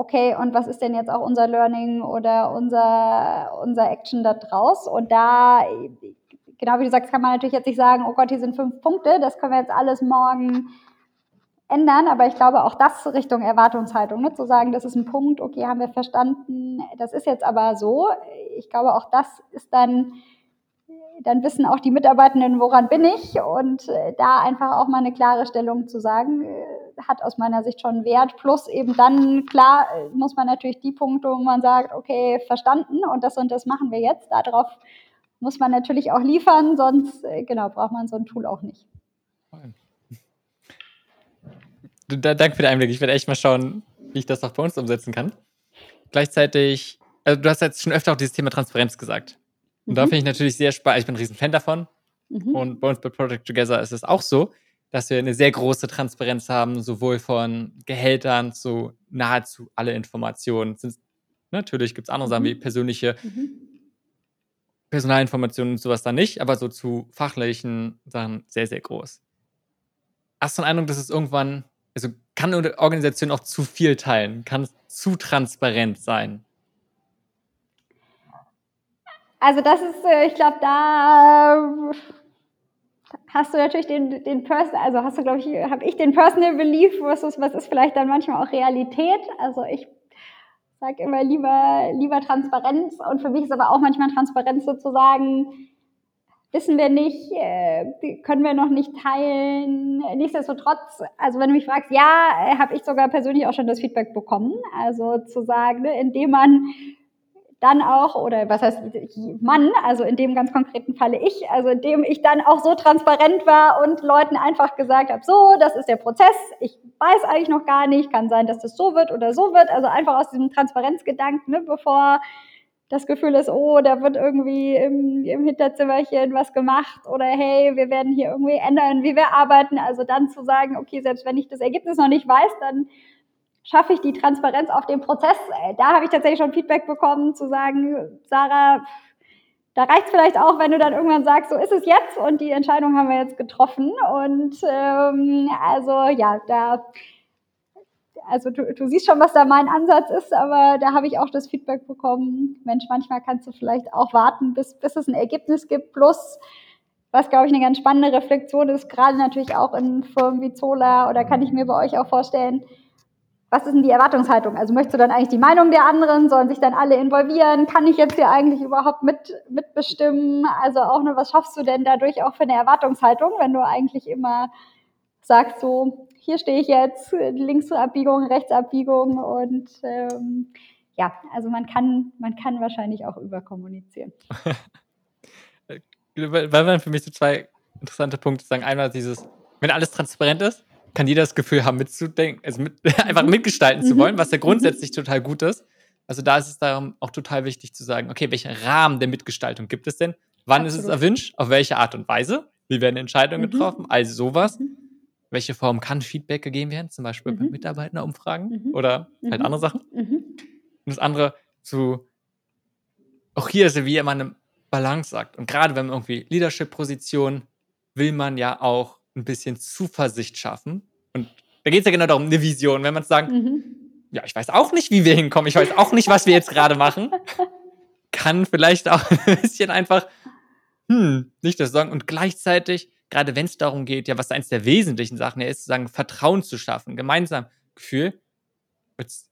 okay, und was ist denn jetzt auch unser Learning oder unser, unser Action da draus? Und da, genau wie du sagst, kann man natürlich jetzt nicht sagen, oh Gott, hier sind fünf Punkte, das können wir jetzt alles morgen ändern, aber ich glaube auch das Richtung Erwartungshaltung, ne? zu sagen, das ist ein Punkt, okay, haben wir verstanden, das ist jetzt aber so. Ich glaube auch das ist dann, dann wissen auch die Mitarbeitenden, woran bin ich und äh, da einfach auch mal eine klare Stellung zu sagen, äh, hat aus meiner Sicht schon Wert. Plus eben dann, klar, äh, muss man natürlich die Punkte, wo man sagt, okay, verstanden und das und das machen wir jetzt, darauf muss man natürlich auch liefern, sonst genau braucht man so ein Tool auch nicht. danke für den Einblick. Ich werde echt mal schauen, wie ich das auch bei uns umsetzen kann. Gleichzeitig, also du hast jetzt schon öfter auch dieses Thema Transparenz gesagt. Und mhm. da finde ich natürlich sehr spannend. Ich bin ein riesen Fan davon. Mhm. Und bei uns bei Project Together ist es auch so, dass wir eine sehr große Transparenz haben, sowohl von Gehältern zu nahezu alle Informationen. Natürlich gibt es andere mhm. Sachen wie persönliche mhm. Personalinformationen und sowas da nicht, aber so zu fachlichen Sachen sehr, sehr groß. Hast du den Eindruck, dass es irgendwann also kann eine Organisation auch zu viel teilen, kann zu transparent sein? Also das ist, äh, ich glaube, da äh, hast du natürlich den, den Person, also hast du, glaube ich, habe ich den Personal Belief versus was ist vielleicht dann manchmal auch Realität. Also ich sage immer lieber, lieber Transparenz und für mich ist aber auch manchmal Transparenz sozusagen, wissen wir nicht, äh, können wir noch nicht teilen. Nichtsdestotrotz, also wenn du mich fragst, ja, habe ich sogar persönlich auch schon das Feedback bekommen. Also zu sagen, ne, indem man dann auch, oder was heißt Mann, also in dem ganz konkreten Falle ich, also indem ich dann auch so transparent war und Leuten einfach gesagt habe, so, das ist der Prozess, ich weiß eigentlich noch gar nicht, kann sein, dass das so wird oder so wird, also einfach aus diesem Transparenzgedanken, ne, bevor das Gefühl ist, oh, da wird irgendwie im, im Hinterzimmerchen was gemacht oder hey, wir werden hier irgendwie ändern, wie wir arbeiten. Also dann zu sagen, okay, selbst wenn ich das Ergebnis noch nicht weiß, dann schaffe ich die Transparenz auf dem Prozess. Äh, da habe ich tatsächlich schon Feedback bekommen, zu sagen, Sarah, da reicht es vielleicht auch, wenn du dann irgendwann sagst, so ist es jetzt und die Entscheidung haben wir jetzt getroffen. Und ähm, also ja, da also du, du siehst schon, was da mein Ansatz ist, aber da habe ich auch das Feedback bekommen, Mensch, manchmal kannst du vielleicht auch warten, bis, bis es ein Ergebnis gibt. Plus, was, glaube ich, eine ganz spannende Reflexion ist, gerade natürlich auch in Firmen wie Zola oder kann ich mir bei euch auch vorstellen, was ist denn die Erwartungshaltung? Also möchtest du dann eigentlich die Meinung der anderen? Sollen sich dann alle involvieren? Kann ich jetzt hier eigentlich überhaupt mit, mitbestimmen? Also auch nur, was schaffst du denn dadurch auch für eine Erwartungshaltung, wenn du eigentlich immer sagst so, hier stehe ich jetzt, Linksabbiegung, Rechtsabbiegung und ähm, ja, also man kann, man kann wahrscheinlich auch überkommunizieren. Weil waren für mich so zwei interessante Punkte sagen. Einmal dieses, wenn alles transparent ist, kann jeder das Gefühl haben, mitzudenken, also mit, einfach mhm. mitgestalten zu wollen, was ja mhm. grundsätzlich total gut ist. Also da ist es darum auch total wichtig zu sagen, okay, welchen Rahmen der Mitgestaltung gibt es denn? Wann Absolut. ist es erwünscht? Auf welche Art und Weise? Wie werden Entscheidungen mhm. getroffen? Also sowas. Mhm welche Form kann Feedback gegeben werden, zum Beispiel mhm. bei Mitarbeiterumfragen mhm. oder halt mhm. andere Sachen. Mhm. Und das andere zu, auch hier ist ja wie immer eine Balance sagt. Und gerade wenn man irgendwie Leadership-Position will man ja auch ein bisschen Zuversicht schaffen. Und da geht es ja genau darum, eine Vision. Wenn man sagen, mhm. ja, ich weiß auch nicht, wie wir hinkommen, ich weiß auch nicht, was wir jetzt gerade machen, kann vielleicht auch ein bisschen einfach, hm, nicht das sagen. Und gleichzeitig gerade wenn es darum geht, ja, was eins der wesentlichen Sachen ist, zu sagen, Vertrauen zu schaffen, gemeinsam Gefühl, jetzt,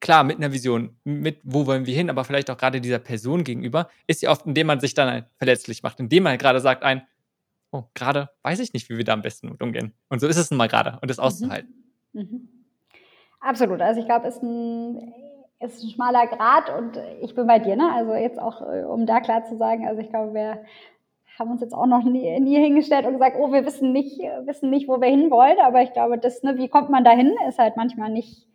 klar, mit einer Vision, mit wo wollen wir hin, aber vielleicht auch gerade dieser Person gegenüber, ist ja oft, indem man sich dann verletzlich macht, indem man gerade sagt ein, oh, gerade weiß ich nicht, wie wir da am besten mit umgehen. Und so ist es nun mal gerade und das mhm. auszuhalten. Mhm. Absolut. Also ich glaube, es ist ein, ist ein schmaler Grad und ich bin bei dir, ne? Also jetzt auch, äh, um da klar zu sagen, also ich glaube, wer haben uns jetzt auch noch nie, nie hingestellt und gesagt, oh, wir wissen nicht, wissen nicht, wo wir hinwollen. Aber ich glaube, das, ne, wie kommt man dahin, ist halt manchmal nicht,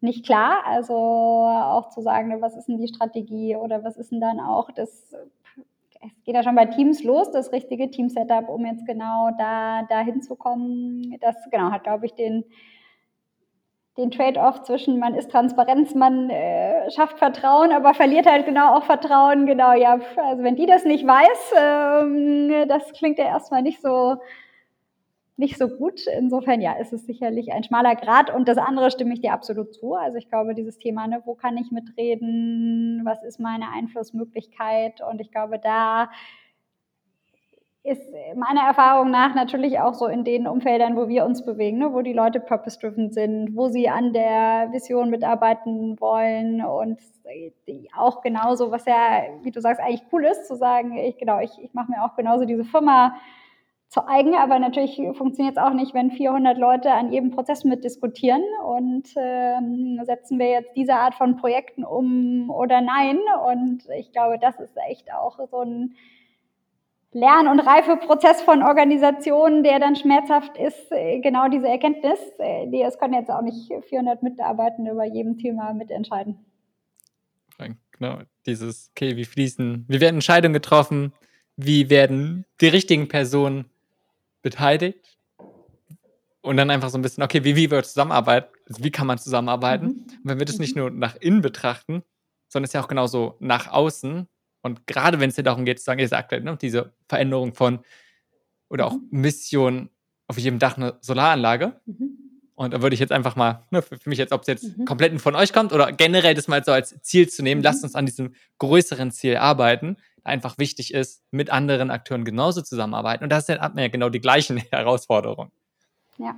nicht klar. Also auch zu sagen, ne, was ist denn die Strategie oder was ist denn dann auch das, es geht ja schon bei Teams los, das richtige Team-Setup, um jetzt genau da, da hinzukommen. Das, genau, hat, glaube ich, den, den Trade-off zwischen man ist Transparenz, man äh, schafft Vertrauen, aber verliert halt genau auch Vertrauen. Genau, ja, also wenn die das nicht weiß, ähm, das klingt ja erstmal nicht so nicht so gut. Insofern, ja, ist es sicherlich ein schmaler Grad. Und das andere stimme ich dir absolut zu. Also ich glaube, dieses Thema, ne, wo kann ich mitreden? Was ist meine Einflussmöglichkeit? Und ich glaube, da ist meiner Erfahrung nach natürlich auch so in den Umfeldern, wo wir uns bewegen, ne, wo die Leute purpose-driven sind, wo sie an der Vision mitarbeiten wollen und auch genauso, was ja, wie du sagst, eigentlich cool ist, zu sagen, ich, genau, ich, ich mache mir auch genauso diese Firma zu eigen, aber natürlich funktioniert es auch nicht, wenn 400 Leute an jedem Prozess mitdiskutieren und ähm, setzen wir jetzt diese Art von Projekten um oder nein. Und ich glaube, das ist echt auch so ein Lern- und Reifeprozess von Organisationen, der dann schmerzhaft ist, äh, genau diese Erkenntnis. Äh, nee, es können jetzt auch nicht 400 Mitarbeitende über jedem Thema mitentscheiden. Genau, dieses, okay, wie fließen, wie werden Entscheidungen getroffen, wie werden die richtigen Personen beteiligt und dann einfach so ein bisschen, okay, wie, wie wir zusammenarbeiten, also wie kann man zusammenarbeiten? Mhm. Und wenn wir das nicht mhm. nur nach innen betrachten, sondern es ja auch genauso nach außen und gerade wenn es ja darum geht, zu sagen, ihr sagt ne, diese Veränderung von oder auch mhm. Mission auf jedem Dach eine Solaranlage. Mhm. Und da würde ich jetzt einfach mal, ne, für, mich jetzt, ob es jetzt mhm. komplett von euch kommt oder generell das mal so als Ziel zu nehmen, mhm. lasst uns an diesem größeren Ziel arbeiten einfach wichtig ist, mit anderen Akteuren genauso zusammenarbeiten. Und das hat man ja genau die gleichen Herausforderungen. Ja.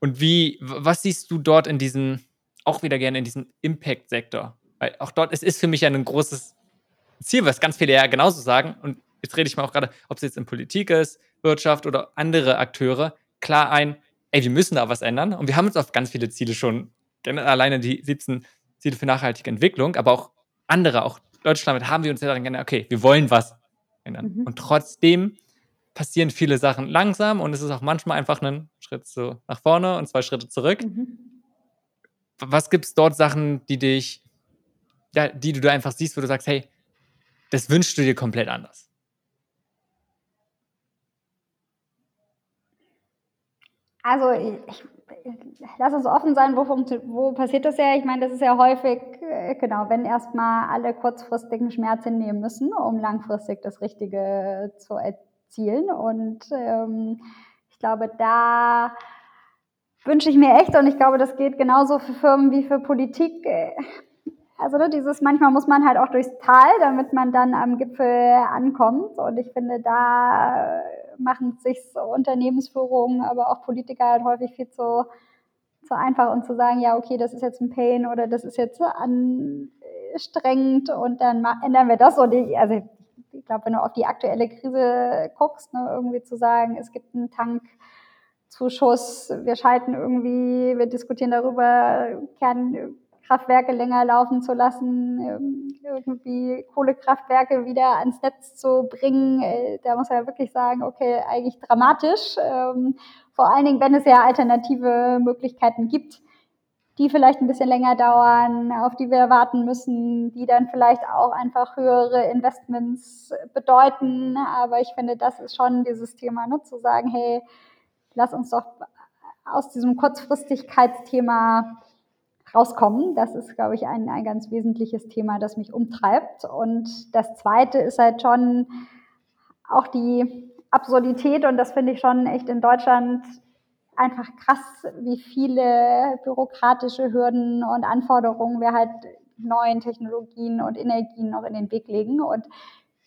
Und wie, was siehst du dort in diesem, auch wieder gerne in diesem Impact-Sektor? Weil auch dort, es ist für mich ein großes Ziel, was ganz viele ja genauso sagen. Und jetzt rede ich mal auch gerade, ob es jetzt in Politik ist, Wirtschaft oder andere Akteure, klar ein, ey, wir müssen da was ändern. Und wir haben uns auf ganz viele Ziele schon, alleine die 17 Ziele für nachhaltige Entwicklung, aber auch andere, auch Deutschland haben wir uns ja daran geändert, okay, wir wollen was ändern. Mhm. Und trotzdem passieren viele Sachen langsam und es ist auch manchmal einfach ein Schritt so nach vorne und zwei Schritte zurück. Mhm. Was gibt es dort Sachen, die dich, ja, die du da einfach siehst, wo du sagst, hey, das wünschst du dir komplett anders? Also ich, lass uns offen sein, wo, wo passiert das ja? Ich meine, das ist ja häufig, äh, genau, wenn erstmal alle kurzfristigen Schmerz hinnehmen müssen, um langfristig das Richtige zu erzielen. Und ähm, ich glaube, da wünsche ich mir echt, und ich glaube, das geht genauso für Firmen wie für Politik. Äh, also ne, dieses, manchmal muss man halt auch durchs Tal, damit man dann am Gipfel ankommt. Und ich finde, da machen sich Unternehmensführungen, aber auch Politiker halt häufig viel zu, zu einfach und zu sagen, ja, okay, das ist jetzt ein Pain oder das ist jetzt anstrengend und dann ändern wir das. Und ich, also ich glaube, wenn du auf die aktuelle Krise guckst, ne, irgendwie zu sagen, es gibt einen Tankzuschuss, wir schalten irgendwie, wir diskutieren darüber, Kern Kraftwerke länger laufen zu lassen, ähm, irgendwie Kohlekraftwerke wieder ans Netz zu bringen. Äh, da muss er ja wirklich sagen, okay, eigentlich dramatisch. Ähm, vor allen Dingen, wenn es ja alternative Möglichkeiten gibt, die vielleicht ein bisschen länger dauern, auf die wir warten müssen, die dann vielleicht auch einfach höhere Investments bedeuten. Aber ich finde, das ist schon dieses Thema, ne, zu sagen, hey, lass uns doch aus diesem Kurzfristigkeitsthema rauskommen. Das ist, glaube ich, ein, ein ganz wesentliches Thema, das mich umtreibt. Und das Zweite ist halt schon auch die Absurdität. Und das finde ich schon echt in Deutschland einfach krass, wie viele bürokratische Hürden und Anforderungen wir halt neuen Technologien und Energien noch in den Weg legen. Und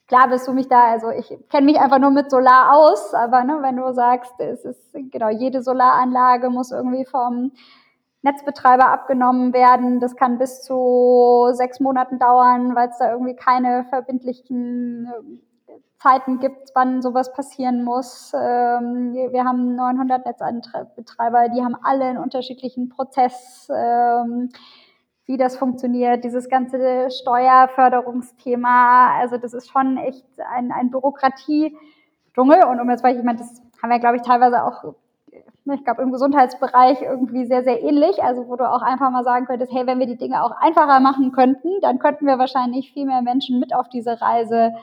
klar bist du mich da, also ich kenne mich einfach nur mit Solar aus, aber ne, wenn du sagst, es ist genau jede Solaranlage muss irgendwie vom Netzbetreiber abgenommen werden. Das kann bis zu sechs Monaten dauern, weil es da irgendwie keine verbindlichen äh, Zeiten gibt, wann sowas passieren muss. Ähm, wir haben 900 Netzbetreiber, die haben alle einen unterschiedlichen Prozess, ähm, wie das funktioniert, dieses ganze Steuerförderungsthema. Also das ist schon echt ein, ein Bürokratie-Dschungel. Und um jetzt, weil ich meine, das haben wir, glaube ich, teilweise auch ich glaube, im Gesundheitsbereich irgendwie sehr, sehr ähnlich. Also, wo du auch einfach mal sagen könntest, hey, wenn wir die Dinge auch einfacher machen könnten, dann könnten wir wahrscheinlich viel mehr Menschen mit auf diese Reise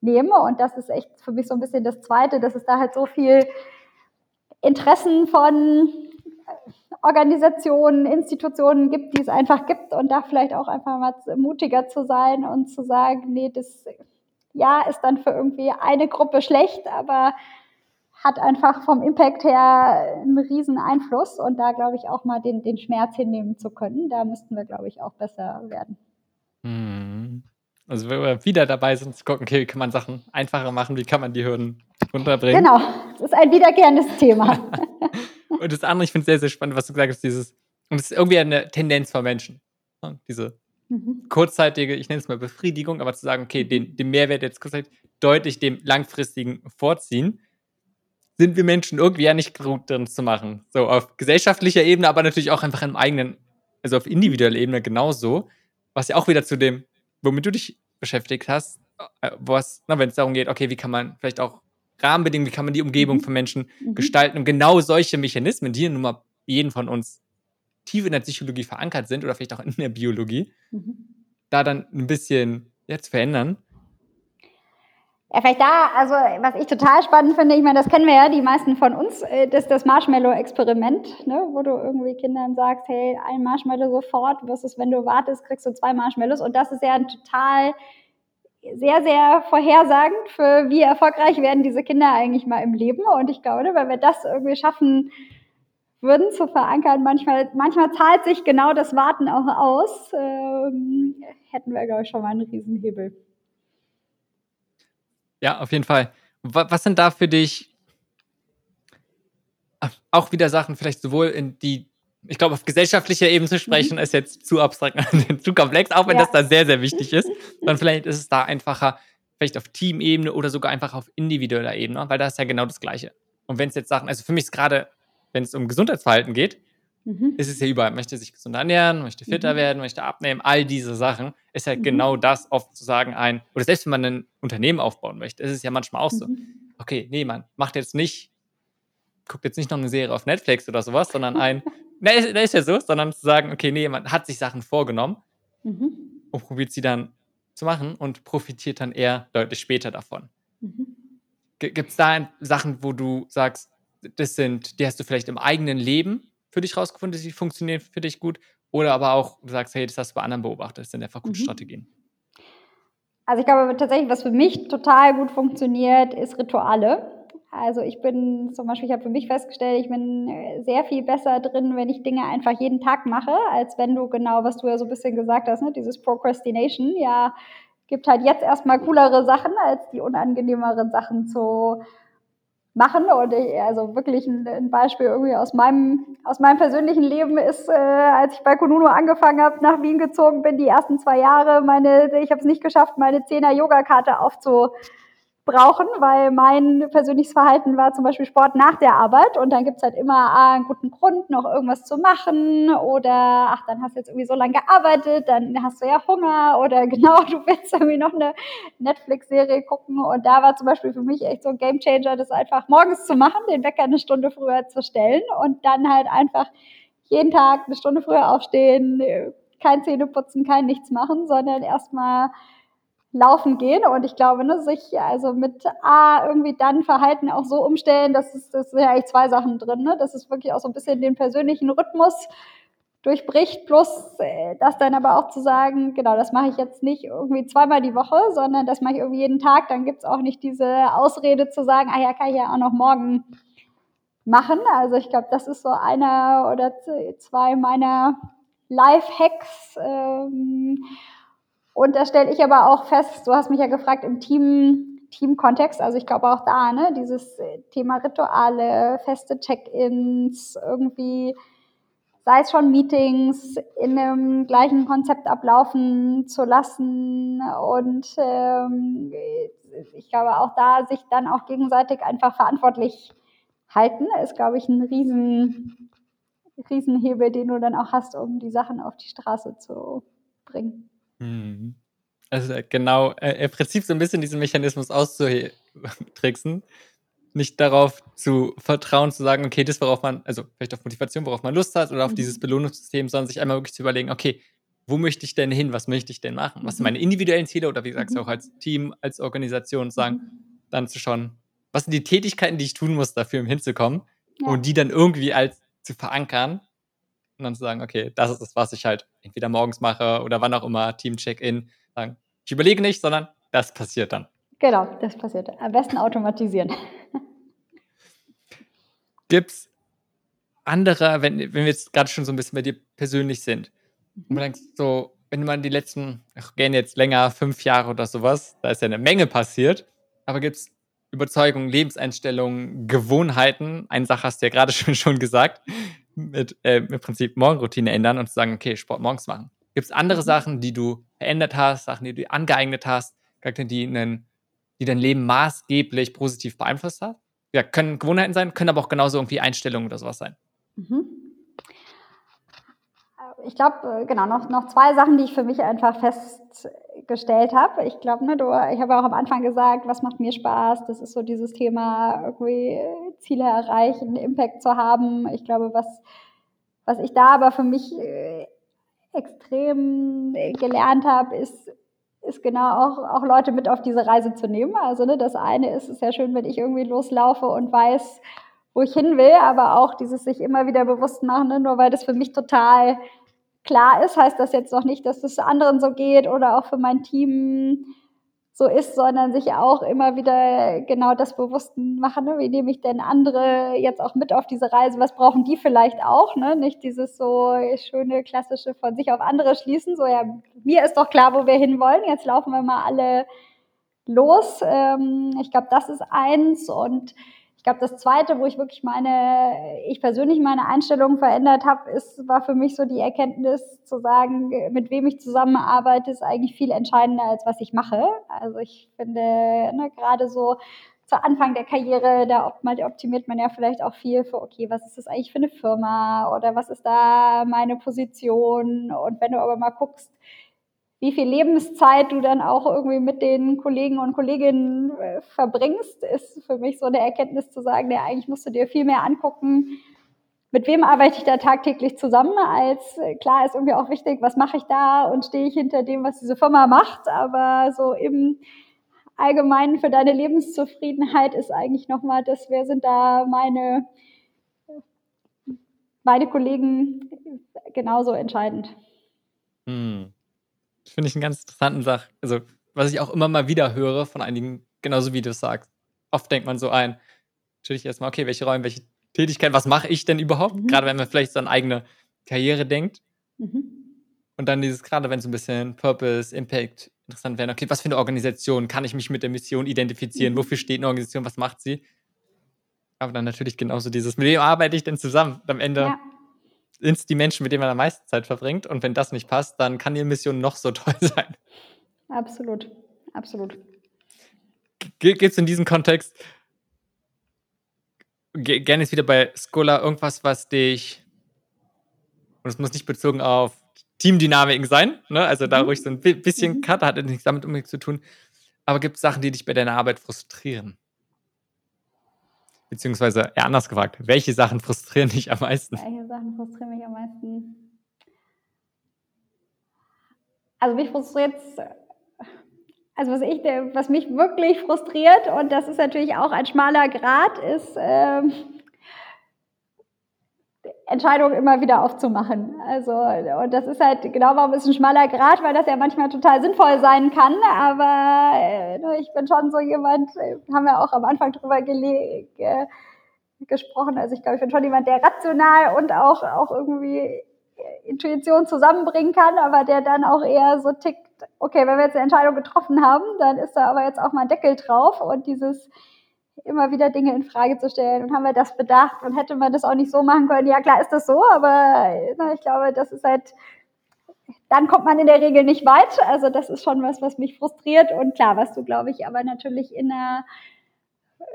nehmen. Und das ist echt für mich so ein bisschen das Zweite, dass es da halt so viel Interessen von Organisationen, Institutionen gibt, die es einfach gibt und da vielleicht auch einfach mal mutiger zu sein und zu sagen, nee, das ja ist dann für irgendwie eine Gruppe schlecht, aber hat einfach vom Impact her einen riesen Einfluss und da glaube ich auch mal den, den Schmerz hinnehmen zu können. Da müssten wir, glaube ich, auch besser werden. Mhm. Also wenn wir wieder dabei sind, zu gucken, okay, wie kann man Sachen einfacher machen, wie kann man die Hürden runterbringen. Genau, das ist ein wiederkehrendes Thema. und das andere, ich finde es sehr, sehr spannend, was du gesagt hast, dieses, und es ist irgendwie eine Tendenz von Menschen. Ne? Diese mhm. kurzzeitige, ich nenne es mal Befriedigung, aber zu sagen, okay, den, den Mehrwert jetzt kurzzeitig deutlich dem langfristigen vorziehen sind wir Menschen irgendwie ja nicht gut drin zu machen. So auf gesellschaftlicher Ebene, aber natürlich auch einfach im eigenen, also auf individueller Ebene genauso. Was ja auch wieder zu dem, womit du dich beschäftigt hast, äh, was, wenn es darum geht, okay, wie kann man vielleicht auch Rahmenbedingungen, wie kann man die Umgebung mhm. von Menschen mhm. gestalten und genau solche Mechanismen, die nun mal jeden von uns tief in der Psychologie verankert sind oder vielleicht auch in der Biologie, mhm. da dann ein bisschen jetzt verändern. Ja, vielleicht da, also was ich total spannend finde, ich meine, das kennen wir ja, die meisten von uns, äh, das das Marshmallow-Experiment, ne, wo du irgendwie Kindern sagst, hey, ein Marshmallow sofort, versus wenn du wartest, kriegst du zwei Marshmallows. Und das ist ja ein total sehr, sehr vorhersagend für wie erfolgreich werden diese Kinder eigentlich mal im Leben. Und ich glaube, wenn wir das irgendwie schaffen würden zu verankern, manchmal, manchmal zahlt sich genau das Warten auch aus, ähm, hätten wir, glaube ich, schon mal einen Riesenhebel. Ja, auf jeden Fall. Was sind da für dich auch wieder Sachen, vielleicht sowohl in die, ich glaube, auf gesellschaftlicher Ebene zu sprechen, mhm. ist jetzt zu abstrakt, zu komplex, auch wenn ja. das da sehr, sehr wichtig ist. Dann vielleicht ist es da einfacher, vielleicht auf Teamebene oder sogar einfach auf individueller Ebene, weil da ist ja genau das Gleiche. Und wenn es jetzt Sachen, also für mich ist gerade, wenn es um Gesundheitsverhalten geht, mhm. ist es ja überall. Möchte sich gesund ernähren, möchte fitter mhm. werden, möchte abnehmen, all diese Sachen ist ja mhm. genau das oft zu sagen ein, oder selbst wenn man ein Unternehmen aufbauen möchte, ist es ja manchmal auch so, mhm. okay, nee, man macht jetzt nicht, guckt jetzt nicht noch eine Serie auf Netflix oder sowas, sondern ein, ne, ist, ist ja so, sondern zu sagen, okay, nee, man hat sich Sachen vorgenommen mhm. und probiert sie dann zu machen und profitiert dann eher deutlich später davon. Mhm. Gibt es da Sachen, wo du sagst, das sind, die hast du vielleicht im eigenen Leben für dich rausgefunden, die funktionieren für dich gut? Oder aber auch, du sagst, hey, das hast du bei anderen beobachtet, das sind einfach gute mhm. Strategien. Also ich glaube tatsächlich, was für mich total gut funktioniert, ist Rituale. Also ich bin zum Beispiel, ich habe für mich festgestellt, ich bin äh, sehr viel besser drin, wenn ich Dinge einfach jeden Tag mache, als wenn du genau, was du ja so ein bisschen gesagt hast, ne, dieses Procrastination, ja, gibt halt jetzt erstmal coolere Sachen, als die unangenehmeren Sachen zu machen. Und ich, also wirklich ein, ein, Beispiel irgendwie aus meinem, aus meinem persönlichen Leben ist, äh, als ich bei Konuno angefangen habe, nach Wien gezogen bin, die ersten zwei Jahre, meine, ich habe es nicht geschafft, meine Zehner-Yoga-Karte aufzu brauchen, weil mein persönliches Verhalten war zum Beispiel Sport nach der Arbeit und dann gibt's halt immer ah, einen guten Grund, noch irgendwas zu machen oder ach, dann hast du jetzt irgendwie so lange gearbeitet, dann hast du ja Hunger oder genau, du willst irgendwie noch eine Netflix-Serie gucken. Und da war zum Beispiel für mich echt so ein Gamechanger, das einfach morgens zu machen, den Wecker eine Stunde früher zu stellen und dann halt einfach jeden Tag eine Stunde früher aufstehen, kein Zähneputzen, kein nichts machen, sondern erstmal laufen gehen. Und ich glaube, ne, sich also mit A irgendwie dann Verhalten auch so umstellen, das ist, das sind ja eigentlich zwei Sachen drin, ne? dass es wirklich auch so ein bisschen den persönlichen Rhythmus durchbricht, plus äh, das dann aber auch zu sagen, genau, das mache ich jetzt nicht irgendwie zweimal die Woche, sondern das mache ich irgendwie jeden Tag. Dann gibt's auch nicht diese Ausrede zu sagen, ah ja, kann ich ja auch noch morgen machen. Also ich glaube, das ist so einer oder zwei meiner Life-Hacks. Ähm, und da stelle ich aber auch fest, du hast mich ja gefragt im Team, Team-Kontext, also ich glaube auch da, ne, dieses Thema Rituale, feste Check-ins, irgendwie, sei es schon Meetings in einem gleichen Konzept ablaufen zu lassen und ähm, ich glaube auch da, sich dann auch gegenseitig einfach verantwortlich halten, ist, glaube ich, ein riesen, Riesenhebel, den du dann auch hast, um die Sachen auf die Straße zu bringen. Mhm. Also äh, genau, äh, im Prinzip so ein bisschen diesen Mechanismus auszutricksen. Nicht darauf zu vertrauen, zu sagen, okay, das, worauf man, also vielleicht auf Motivation, worauf man Lust hat oder auf mhm. dieses Belohnungssystem, sondern sich einmal wirklich zu überlegen, okay, wo möchte ich denn hin? Was möchte ich denn machen? Was sind mhm. meine individuellen Ziele oder wie du mhm. auch als Team, als Organisation sagen, mhm. dann zu schauen, was sind die Tätigkeiten, die ich tun muss, dafür um hinzukommen ja. und die dann irgendwie als zu verankern und dann zu sagen, okay, das ist das, was ich halt entweder morgens mache oder wann auch immer, Team-Check-In. Sagen, ich überlege nicht, sondern das passiert dann. Genau, das passiert. Am besten automatisieren. gibt es andere, wenn, wenn wir jetzt gerade schon so ein bisschen bei dir persönlich sind, und du denkst so, wenn man die letzten, ach, gehen jetzt länger, fünf Jahre oder sowas, da ist ja eine Menge passiert, aber gibt es Überzeugungen, Lebenseinstellungen, Gewohnheiten, eine Sache hast du ja gerade schon, schon gesagt, mit äh, im Prinzip Morgenroutine ändern und zu sagen, okay, Sport morgens machen. Gibt es andere mhm. Sachen, die du verändert hast, Sachen, die du angeeignet hast, die, einen, die dein Leben maßgeblich positiv beeinflusst hat? Ja, können Gewohnheiten sein, können aber auch genauso irgendwie Einstellungen oder sowas sein. Mhm. Ich glaube, äh, genau, noch, noch zwei Sachen, die ich für mich einfach festgestellt habe. Ich glaube, ne, ich habe auch am Anfang gesagt, was macht mir Spaß? Das ist so dieses Thema, irgendwie Ziele erreichen, Impact zu haben. Ich glaube, was, was ich da aber für mich äh, extrem gelernt habe, ist, ist genau auch, auch Leute mit auf diese Reise zu nehmen. Also ne, das eine ist, es ist ja schön, wenn ich irgendwie loslaufe und weiß, wo ich hin will, aber auch dieses sich immer wieder bewusst machen, ne, nur weil das für mich total klar ist, heißt das jetzt noch nicht, dass es anderen so geht oder auch für mein Team so ist, sondern sich auch immer wieder genau das bewusst machen, ne? wie nehme ich denn andere jetzt auch mit auf diese Reise, was brauchen die vielleicht auch, ne? nicht dieses so schöne klassische von sich auf andere schließen, so ja, mir ist doch klar, wo wir hinwollen, jetzt laufen wir mal alle los. Ähm, ich glaube, das ist eins und ich glaube, das Zweite, wo ich wirklich meine, ich persönlich meine Einstellung verändert habe, ist, war für mich so die Erkenntnis zu sagen, mit wem ich zusammenarbeite, ist eigentlich viel entscheidender, als was ich mache. Also ich finde, ne, gerade so zu Anfang der Karriere, da optimiert man ja vielleicht auch viel für, okay, was ist das eigentlich für eine Firma oder was ist da meine Position? Und wenn du aber mal guckst, wie viel Lebenszeit du dann auch irgendwie mit den Kollegen und Kolleginnen äh, verbringst, ist für mich so eine Erkenntnis zu sagen, ja, eigentlich musst du dir viel mehr angucken, mit wem arbeite ich da tagtäglich zusammen, als äh, klar ist irgendwie auch wichtig, was mache ich da und stehe ich hinter dem, was diese Firma macht, aber so im Allgemeinen für deine Lebenszufriedenheit ist eigentlich nochmal das, wer sind da meine, meine Kollegen genauso entscheidend. Hm. Finde ich einen ganz interessanten Sach. Also, was ich auch immer mal wieder höre von einigen, genauso wie du es sagst. Oft denkt man so ein, natürlich erstmal, okay, welche Rollen, welche Tätigkeit, was mache ich denn überhaupt? Mhm. Gerade wenn man vielleicht so an eigene Karriere denkt. Mhm. Und dann dieses, gerade wenn so ein bisschen Purpose, Impact interessant werden, okay, was für eine Organisation, kann ich mich mit der Mission identifizieren? Mhm. Wofür steht eine Organisation, was macht sie? Aber dann natürlich genauso dieses, mit wem arbeite ich denn zusammen? Und am Ende ja sind es die Menschen, mit denen man am meisten Zeit verbringt. Und wenn das nicht passt, dann kann die Mission noch so toll sein. Absolut, absolut. Gibt es in diesem Kontext gerne ist wieder bei Scholar irgendwas, was dich, und es muss nicht bezogen auf Teamdynamiken sein, ne? also da mhm. ruhig so ein bisschen mhm. Cut, hat nichts damit unbedingt zu tun, aber gibt es Sachen, die dich bei deiner Arbeit frustrieren? Beziehungsweise eher anders gefragt, welche Sachen frustrieren dich am meisten? Welche Sachen frustrieren mich am meisten? Also mich frustriert also was, ich, was mich wirklich frustriert, und das ist natürlich auch ein schmaler Grad, ist ähm, Entscheidungen immer wieder aufzumachen. Also, und das ist halt genau warum ist ein schmaler Grad, weil das ja manchmal total sinnvoll sein kann. Aber äh, ich bin schon so jemand, äh, haben wir auch am Anfang drüber ge gesprochen. Also ich glaube, ich bin schon jemand, der rational und auch, auch irgendwie Intuition zusammenbringen kann, aber der dann auch eher so tickt, okay, wenn wir jetzt eine Entscheidung getroffen haben, dann ist da aber jetzt auch mal ein Deckel drauf und dieses immer wieder Dinge in Frage zu stellen und haben wir das bedacht und hätte man das auch nicht so machen können. Ja, klar ist das so, aber na, ich glaube, das ist halt, dann kommt man in der Regel nicht weit. Also das ist schon was, was mich frustriert und klar, was du, glaube ich, aber natürlich in einer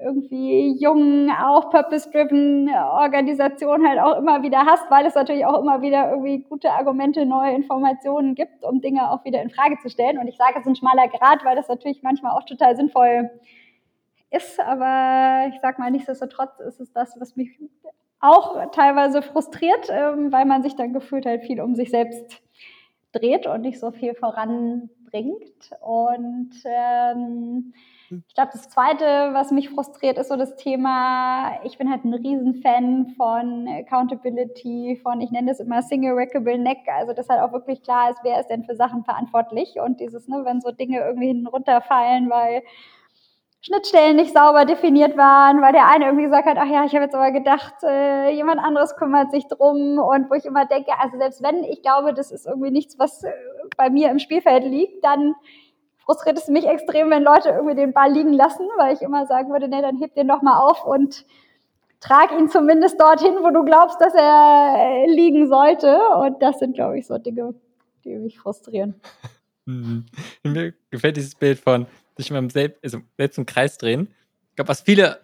irgendwie jungen, auch purpose-driven Organisation halt auch immer wieder hast, weil es natürlich auch immer wieder irgendwie gute Argumente, neue Informationen gibt, um Dinge auch wieder in Frage zu stellen. Und ich sage, es ist ein schmaler Grad, weil das natürlich manchmal auch total sinnvoll ist. Aber ich sag mal, nichtsdestotrotz ist es das, was mich auch teilweise frustriert, ähm, weil man sich dann gefühlt halt viel um sich selbst dreht und nicht so viel voranbringt. Und ähm, ich glaube, das Zweite, was mich frustriert, ist so das Thema, ich bin halt ein Riesenfan von Accountability, von, ich nenne das immer Single Rackable Neck, also dass halt auch wirklich klar ist, wer ist denn für Sachen verantwortlich? Und dieses, ne, wenn so Dinge irgendwie hinten runterfallen, weil Schnittstellen nicht sauber definiert waren, weil der eine irgendwie gesagt hat, ach ja, ich habe jetzt aber gedacht, äh, jemand anderes kümmert sich drum und wo ich immer denke, also selbst wenn ich glaube, das ist irgendwie nichts, was äh, bei mir im Spielfeld liegt, dann frustriert es mich extrem, wenn Leute irgendwie den Ball liegen lassen, weil ich immer sagen würde, nee, dann heb den doch mal auf und trag ihn zumindest dorthin, wo du glaubst, dass er äh, liegen sollte. Und das sind, glaube ich, so Dinge, die mich frustrieren. Mhm. Mir gefällt dieses Bild von sich mal selbst, also selbst im Kreis drehen. Ich glaube, was viele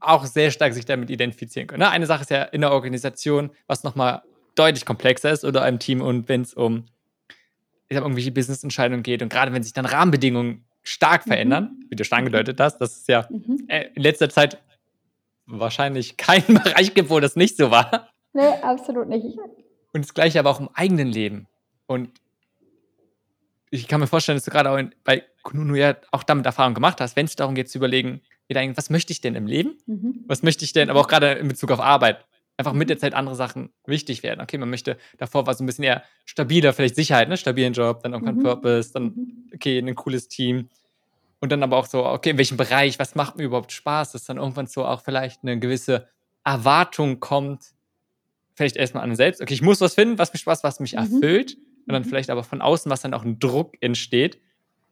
auch sehr stark sich damit identifizieren können. Ne? Eine Sache ist ja in der Organisation, was nochmal deutlich komplexer ist oder im Team und wenn es um ich sag, irgendwelche Business-Entscheidungen geht und gerade wenn sich dann Rahmenbedingungen stark mhm. verändern, mhm. wie du schon angedeutet hast, das ist ja mhm. Äh, in letzter Zeit wahrscheinlich keinen Bereich gibt, wo das nicht so war. Nee, absolut nicht. Und das gleiche aber auch im eigenen Leben. Und ich kann mir vorstellen, dass du gerade auch in, bei Kununu ja auch damit Erfahrung gemacht hast, wenn es darum geht zu überlegen, was möchte ich denn im Leben? Mhm. Was möchte ich denn, aber auch gerade in Bezug auf Arbeit, einfach mit der Zeit andere Sachen wichtig werden. Okay, man möchte, davor war so ein bisschen eher stabiler, vielleicht Sicherheit, ne? Stabilen Job, dann irgendwann mhm. Purpose, dann, mhm. okay, ein cooles Team. Und dann aber auch so, okay, in welchem Bereich, was macht mir überhaupt Spaß, dass dann irgendwann so auch vielleicht eine gewisse Erwartung kommt, vielleicht erstmal an den selbst, okay, ich muss was finden, was mir Spaß, was mich mhm. erfüllt. Und dann mhm. vielleicht aber von außen, was dann auch ein Druck entsteht.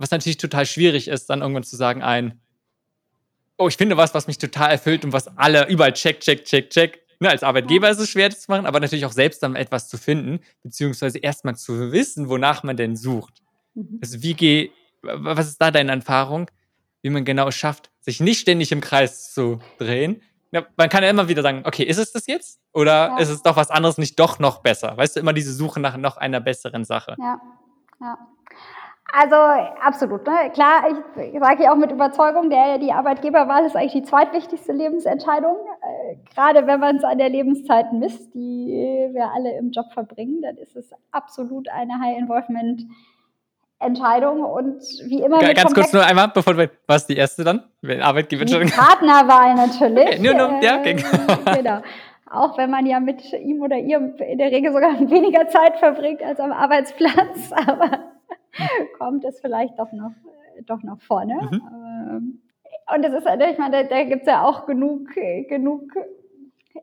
Was natürlich total schwierig ist, dann irgendwann zu sagen, ein, oh, ich finde was, was mich total erfüllt und was alle überall check, check, check, check. Ne, als Arbeitgeber ist es schwer, das zu machen, aber natürlich auch selbst dann etwas zu finden, beziehungsweise erstmal zu wissen, wonach man denn sucht. Mhm. Also wie gehe was ist da deine Erfahrung, wie man genau schafft, sich nicht ständig im Kreis zu drehen? Ja, man kann ja immer wieder sagen, okay, ist es das jetzt? Oder ja. ist es doch was anderes nicht doch noch besser? Weißt du, immer diese Suche nach noch einer besseren Sache. Ja, ja. Also absolut. Ne? Klar, ich, ich sage ja auch mit Überzeugung, der, die Arbeitgeberwahl ist eigentlich die zweitwichtigste Lebensentscheidung. Äh, gerade wenn man es an der Lebenszeit misst, die wir alle im Job verbringen, dann ist es absolut eine High-Involvement- Entscheidung und wie immer. G ganz kurz nur einmal, bevor du, was die erste dann? Wenn Arbeitgeber die Partnerwahl natürlich. Okay, nur, nur, ja, okay. Äh, genau. Auch wenn man ja mit ihm oder ihr in der Regel sogar weniger Zeit verbringt als am Arbeitsplatz, aber kommt es vielleicht doch noch, doch noch vorne. Mhm. Ähm, und es ist, ich meine, da, da gibt es ja auch genug, genug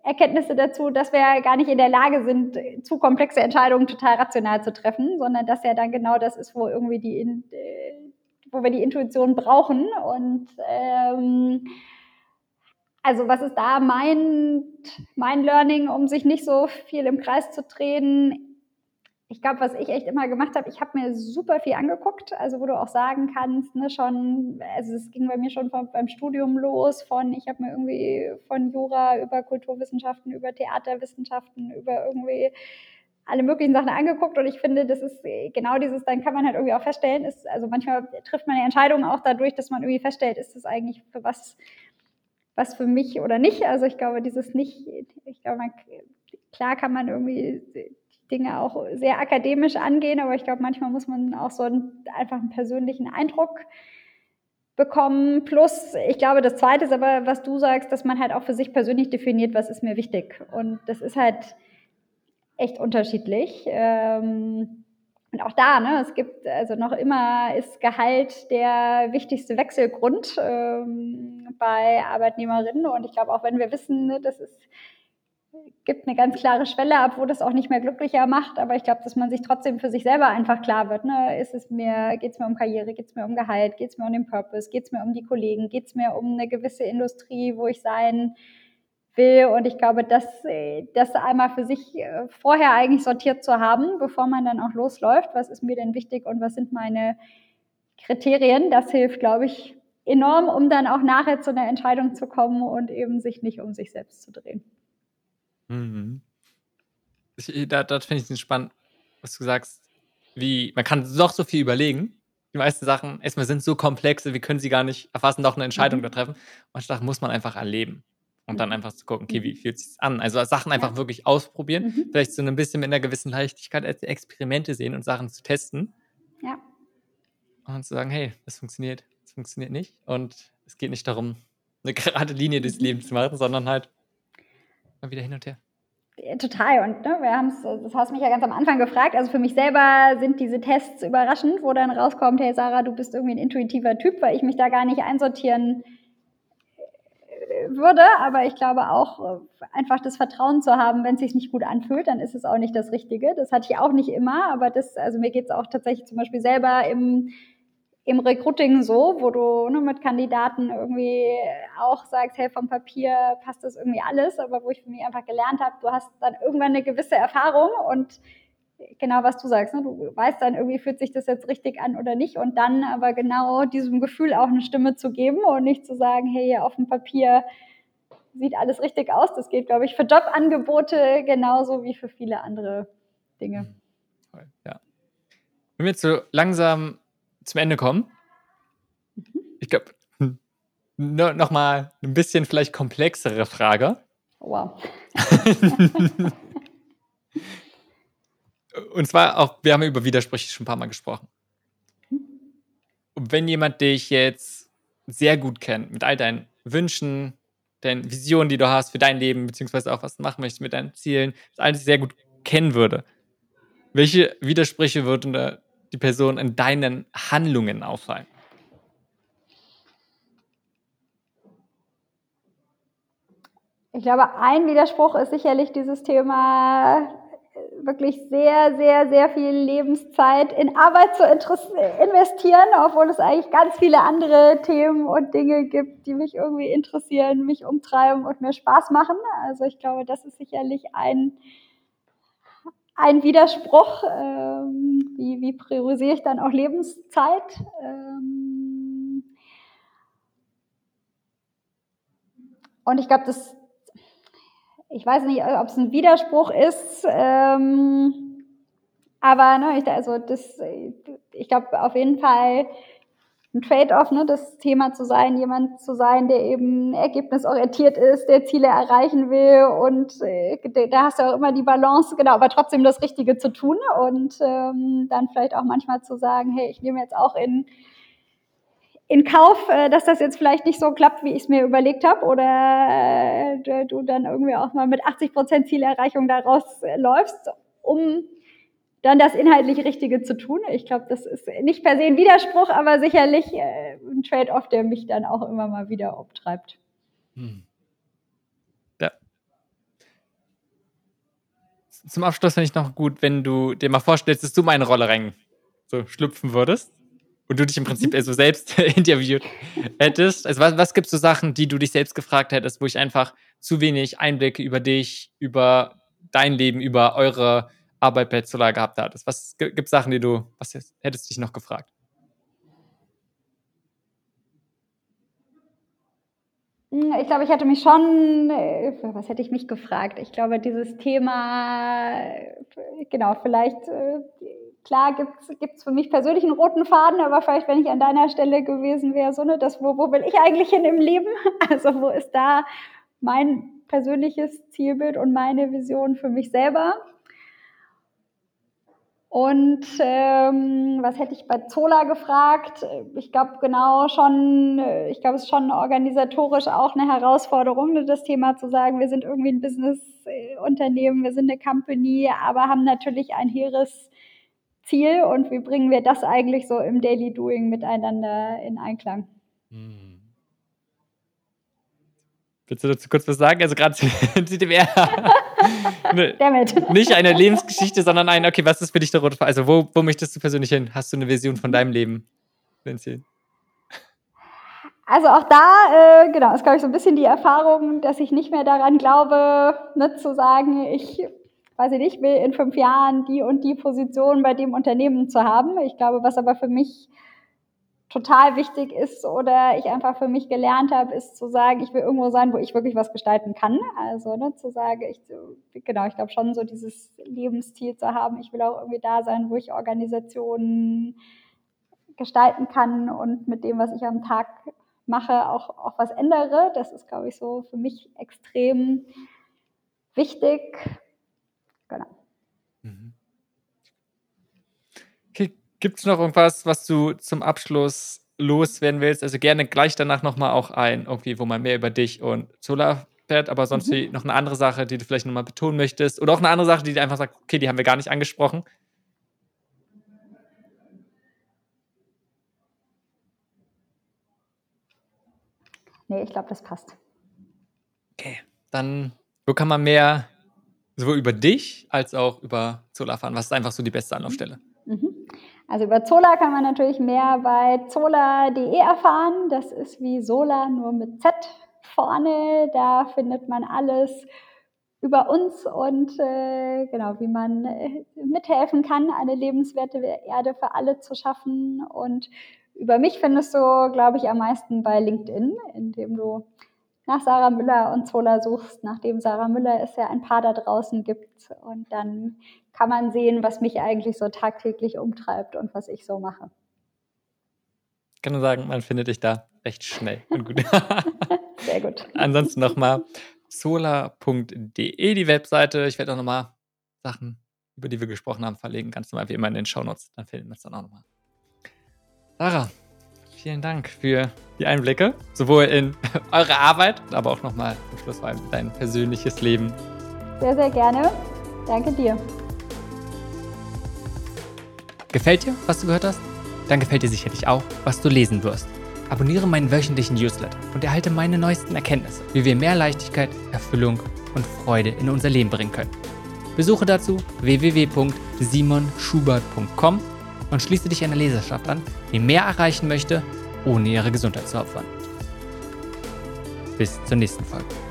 Erkenntnisse dazu, dass wir gar nicht in der Lage sind, zu komplexe Entscheidungen total rational zu treffen, sondern dass ja dann genau das ist, wo irgendwie die, äh, wo wir die Intuition brauchen. Und ähm, also was ist da mein, mein Learning, um sich nicht so viel im Kreis zu drehen? Ich glaube, was ich echt immer gemacht habe, ich habe mir super viel angeguckt, also wo du auch sagen kannst, ne, schon, also es ging bei mir schon von, beim Studium los, von, ich habe mir irgendwie von Jura über Kulturwissenschaften, über Theaterwissenschaften, über irgendwie alle möglichen Sachen angeguckt und ich finde, das ist genau dieses, dann kann man halt irgendwie auch feststellen, ist, also manchmal trifft man die Entscheidungen auch dadurch, dass man irgendwie feststellt, ist das eigentlich für was, was für mich oder nicht. Also ich glaube, dieses nicht, ich glaube, man, klar kann man irgendwie Dinge auch sehr akademisch angehen, aber ich glaube, manchmal muss man auch so einen, einfach einen persönlichen Eindruck bekommen. Plus, ich glaube, das Zweite ist aber, was du sagst, dass man halt auch für sich persönlich definiert, was ist mir wichtig. Und das ist halt echt unterschiedlich. Ähm, und auch da, ne, es gibt, also noch immer ist Gehalt der wichtigste Wechselgrund ähm, bei Arbeitnehmerinnen. Und ich glaube, auch wenn wir wissen, ne, das ist gibt eine ganz klare Schwelle ab, wo das auch nicht mehr glücklicher macht. Aber ich glaube, dass man sich trotzdem für sich selber einfach klar wird. Ne? Ist es mir, geht es mir um Karriere, geht es mir um Gehalt, geht es mir um den Purpose, geht es mir um die Kollegen, geht es mir um eine gewisse Industrie, wo ich sein will. Und ich glaube, dass das einmal für sich äh, vorher eigentlich sortiert zu haben, bevor man dann auch losläuft, was ist mir denn wichtig und was sind meine Kriterien, das hilft, glaube ich, enorm, um dann auch nachher zu einer Entscheidung zu kommen und eben sich nicht um sich selbst zu drehen. Mhm. Ich, äh, da, finde ich es spannend, was du sagst. Wie, man kann doch so viel überlegen. Die meisten Sachen, erstmal sind so komplex, wir können sie gar nicht erfassen, doch eine Entscheidung mhm. da treffen. Manche Sachen muss man einfach erleben. Und dann einfach zu gucken, okay, wie mhm. fühlt es sich an? Also Sachen einfach ja. wirklich ausprobieren, mhm. vielleicht so ein bisschen mit einer gewissen Leichtigkeit als Experimente sehen und Sachen zu testen. Ja. Und zu sagen, hey, das funktioniert, das funktioniert nicht. Und es geht nicht darum, eine gerade Linie durchs Leben zu machen, sondern halt mal wieder hin und her. Total. Und ne, wir haben das hast du mich ja ganz am Anfang gefragt. Also für mich selber sind diese Tests überraschend, wo dann rauskommt, hey Sarah, du bist irgendwie ein intuitiver Typ, weil ich mich da gar nicht einsortieren äh, würde. Aber ich glaube auch, äh, einfach das Vertrauen zu haben, wenn es sich nicht gut anfühlt, dann ist es auch nicht das Richtige. Das hatte ich auch nicht immer, aber das, also mir geht es auch tatsächlich zum Beispiel selber im im Recruiting so, wo du ne, mit Kandidaten irgendwie auch sagst, hey, vom Papier passt das irgendwie alles, aber wo ich für mich einfach gelernt habe, du hast dann irgendwann eine gewisse Erfahrung und genau was du sagst, ne, du weißt dann irgendwie, fühlt sich das jetzt richtig an oder nicht und dann aber genau diesem Gefühl auch eine Stimme zu geben und nicht zu sagen, hey, auf dem Papier sieht alles richtig aus. Das geht, glaube ich, für Jobangebote genauso wie für viele andere Dinge. Ja. Wenn wir jetzt so langsam zum Ende kommen. Mhm. Ich glaube, no, noch mal ein bisschen vielleicht komplexere Frage. Wow. Und zwar auch, wir haben über Widersprüche schon ein paar Mal gesprochen. Mhm. Und wenn jemand dich jetzt sehr gut kennt, mit all deinen Wünschen, deinen Visionen, die du hast für dein Leben, beziehungsweise auch was du machen möchtest mit deinen Zielen, das alles sehr gut kennen würde, welche Widersprüche würden da die Person in deinen Handlungen auffallen? Ich glaube, ein Widerspruch ist sicherlich dieses Thema wirklich sehr, sehr, sehr viel Lebenszeit in Arbeit zu investieren, obwohl es eigentlich ganz viele andere Themen und Dinge gibt, die mich irgendwie interessieren, mich umtreiben und mir Spaß machen. Also ich glaube, das ist sicherlich ein, ein Widerspruch. Ähm, wie, wie priorisiere ich dann auch Lebenszeit? Ähm und ich glaube, das, ich weiß nicht, ob es ein Widerspruch ist, ähm, aber ne, ich, also ich glaube auf jeden Fall, ein Trade-off, ne, das Thema zu sein, jemand zu sein, der eben ergebnisorientiert ist, der Ziele erreichen will und äh, da hast du auch immer die Balance, genau, aber trotzdem das Richtige zu tun und ähm, dann vielleicht auch manchmal zu sagen, hey, ich nehme jetzt auch in in Kauf, äh, dass das jetzt vielleicht nicht so klappt, wie ich es mir überlegt habe, oder äh, du dann irgendwie auch mal mit 80 Prozent Zielerreichung daraus äh, läufst, um dann das inhaltlich Richtige zu tun. Ich glaube, das ist nicht per se ein Widerspruch, aber sicherlich äh, ein Trade-off, der mich dann auch immer mal wieder obtreibt. Hm. Ja. Zum Abschluss finde ich noch gut, wenn du dir mal vorstellst, dass du meine Rolle rein so schlüpfen würdest und du dich im Prinzip mhm. so selbst interviewt hättest. Also was, was gibt es so Sachen, die du dich selbst gefragt hättest, wo ich einfach zu wenig Einblicke über dich, über dein Leben, über eure Arbeit bei Solar gehabt hattest? Was gibt es Sachen, die du, was hättest du dich noch gefragt? Hm, ich glaube, ich hätte mich schon, äh, was hätte ich mich gefragt? Ich glaube, dieses Thema, äh, genau, vielleicht, äh, klar gibt es für mich persönlich einen roten Faden, aber vielleicht, wenn ich an deiner Stelle gewesen wäre, so, ne, das, wo, wo will ich eigentlich hin im Leben? Also, wo ist da mein persönliches Zielbild und meine Vision für mich selber? Und ähm, was hätte ich bei Zola gefragt? Ich glaube genau schon, äh, ich glaube es ist schon organisatorisch auch eine Herausforderung, ne, das Thema zu sagen, wir sind irgendwie ein Business-Unternehmen, wir sind eine Company, aber haben natürlich ein hehres Ziel und wie bringen wir das eigentlich so im Daily Doing miteinander in Einklang? Hm. Willst du dazu kurz was sagen? Also gerade CDWR. nicht eine Lebensgeschichte, sondern ein, okay, was ist für dich der rote Faden? Also wo, wo möchtest du persönlich hin? Hast du eine Vision von deinem Leben? Nancy? Also auch da, äh, genau, ist glaube ich so ein bisschen die Erfahrung, dass ich nicht mehr daran glaube, ne, zu sagen, ich weiß ich nicht, will in fünf Jahren die und die Position bei dem Unternehmen zu haben. Ich glaube, was aber für mich total wichtig ist oder ich einfach für mich gelernt habe, ist zu sagen, ich will irgendwo sein, wo ich wirklich was gestalten kann. Also ne, zu sagen, ich genau, ich glaube schon so dieses Lebensziel zu haben. Ich will auch irgendwie da sein, wo ich Organisationen gestalten kann und mit dem, was ich am Tag mache, auch, auch was ändere. Das ist, glaube ich, so für mich extrem wichtig. Genau. Mhm. Gibt es noch irgendwas, was du zum Abschluss loswerden willst? Also gerne gleich danach nochmal auch ein, irgendwie, wo man mehr über dich und Solar Expert, aber sonst mhm. noch eine andere Sache, die du vielleicht nochmal betonen möchtest? Oder auch eine andere Sache, die du einfach sagst, okay, die haben wir gar nicht angesprochen? Nee, ich glaube, das passt. Okay, dann, wo kann man mehr sowohl über dich als auch über Zola erfahren? Was ist einfach so die beste Anlaufstelle? Mhm. Also über Zola kann man natürlich mehr bei zola.de erfahren. Das ist wie Sola nur mit Z vorne. Da findet man alles über uns und äh, genau, wie man äh, mithelfen kann, eine lebenswerte Erde für alle zu schaffen. Und über mich findest du, glaube ich, am meisten bei LinkedIn, indem du nach Sarah Müller und Zola suchst, nachdem Sarah Müller es ja ein paar da draußen gibt. Und dann kann man sehen, was mich eigentlich so tagtäglich umtreibt und was ich so mache. Ich kann nur sagen, man findet dich da recht schnell und gut. Sehr gut. Ansonsten nochmal solar.de, die Webseite. Ich werde auch nochmal Sachen, über die wir gesprochen haben, verlegen. Ganz normal wie immer in den Shownotes. Dann finden wir es dann auch nochmal. Sarah, vielen Dank für die Einblicke, sowohl in eure Arbeit, aber auch nochmal zum Schluss vor allem dein persönliches Leben. Sehr, sehr gerne. Danke dir. Gefällt dir, was du gehört hast? Dann gefällt dir sicherlich auch, was du lesen wirst. Abonniere meinen wöchentlichen Newsletter und erhalte meine neuesten Erkenntnisse, wie wir mehr Leichtigkeit, Erfüllung und Freude in unser Leben bringen können. Besuche dazu www.simonschubert.com und schließe dich einer Leserschaft an, die mehr erreichen möchte, ohne ihre Gesundheit zu opfern. Bis zur nächsten Folge.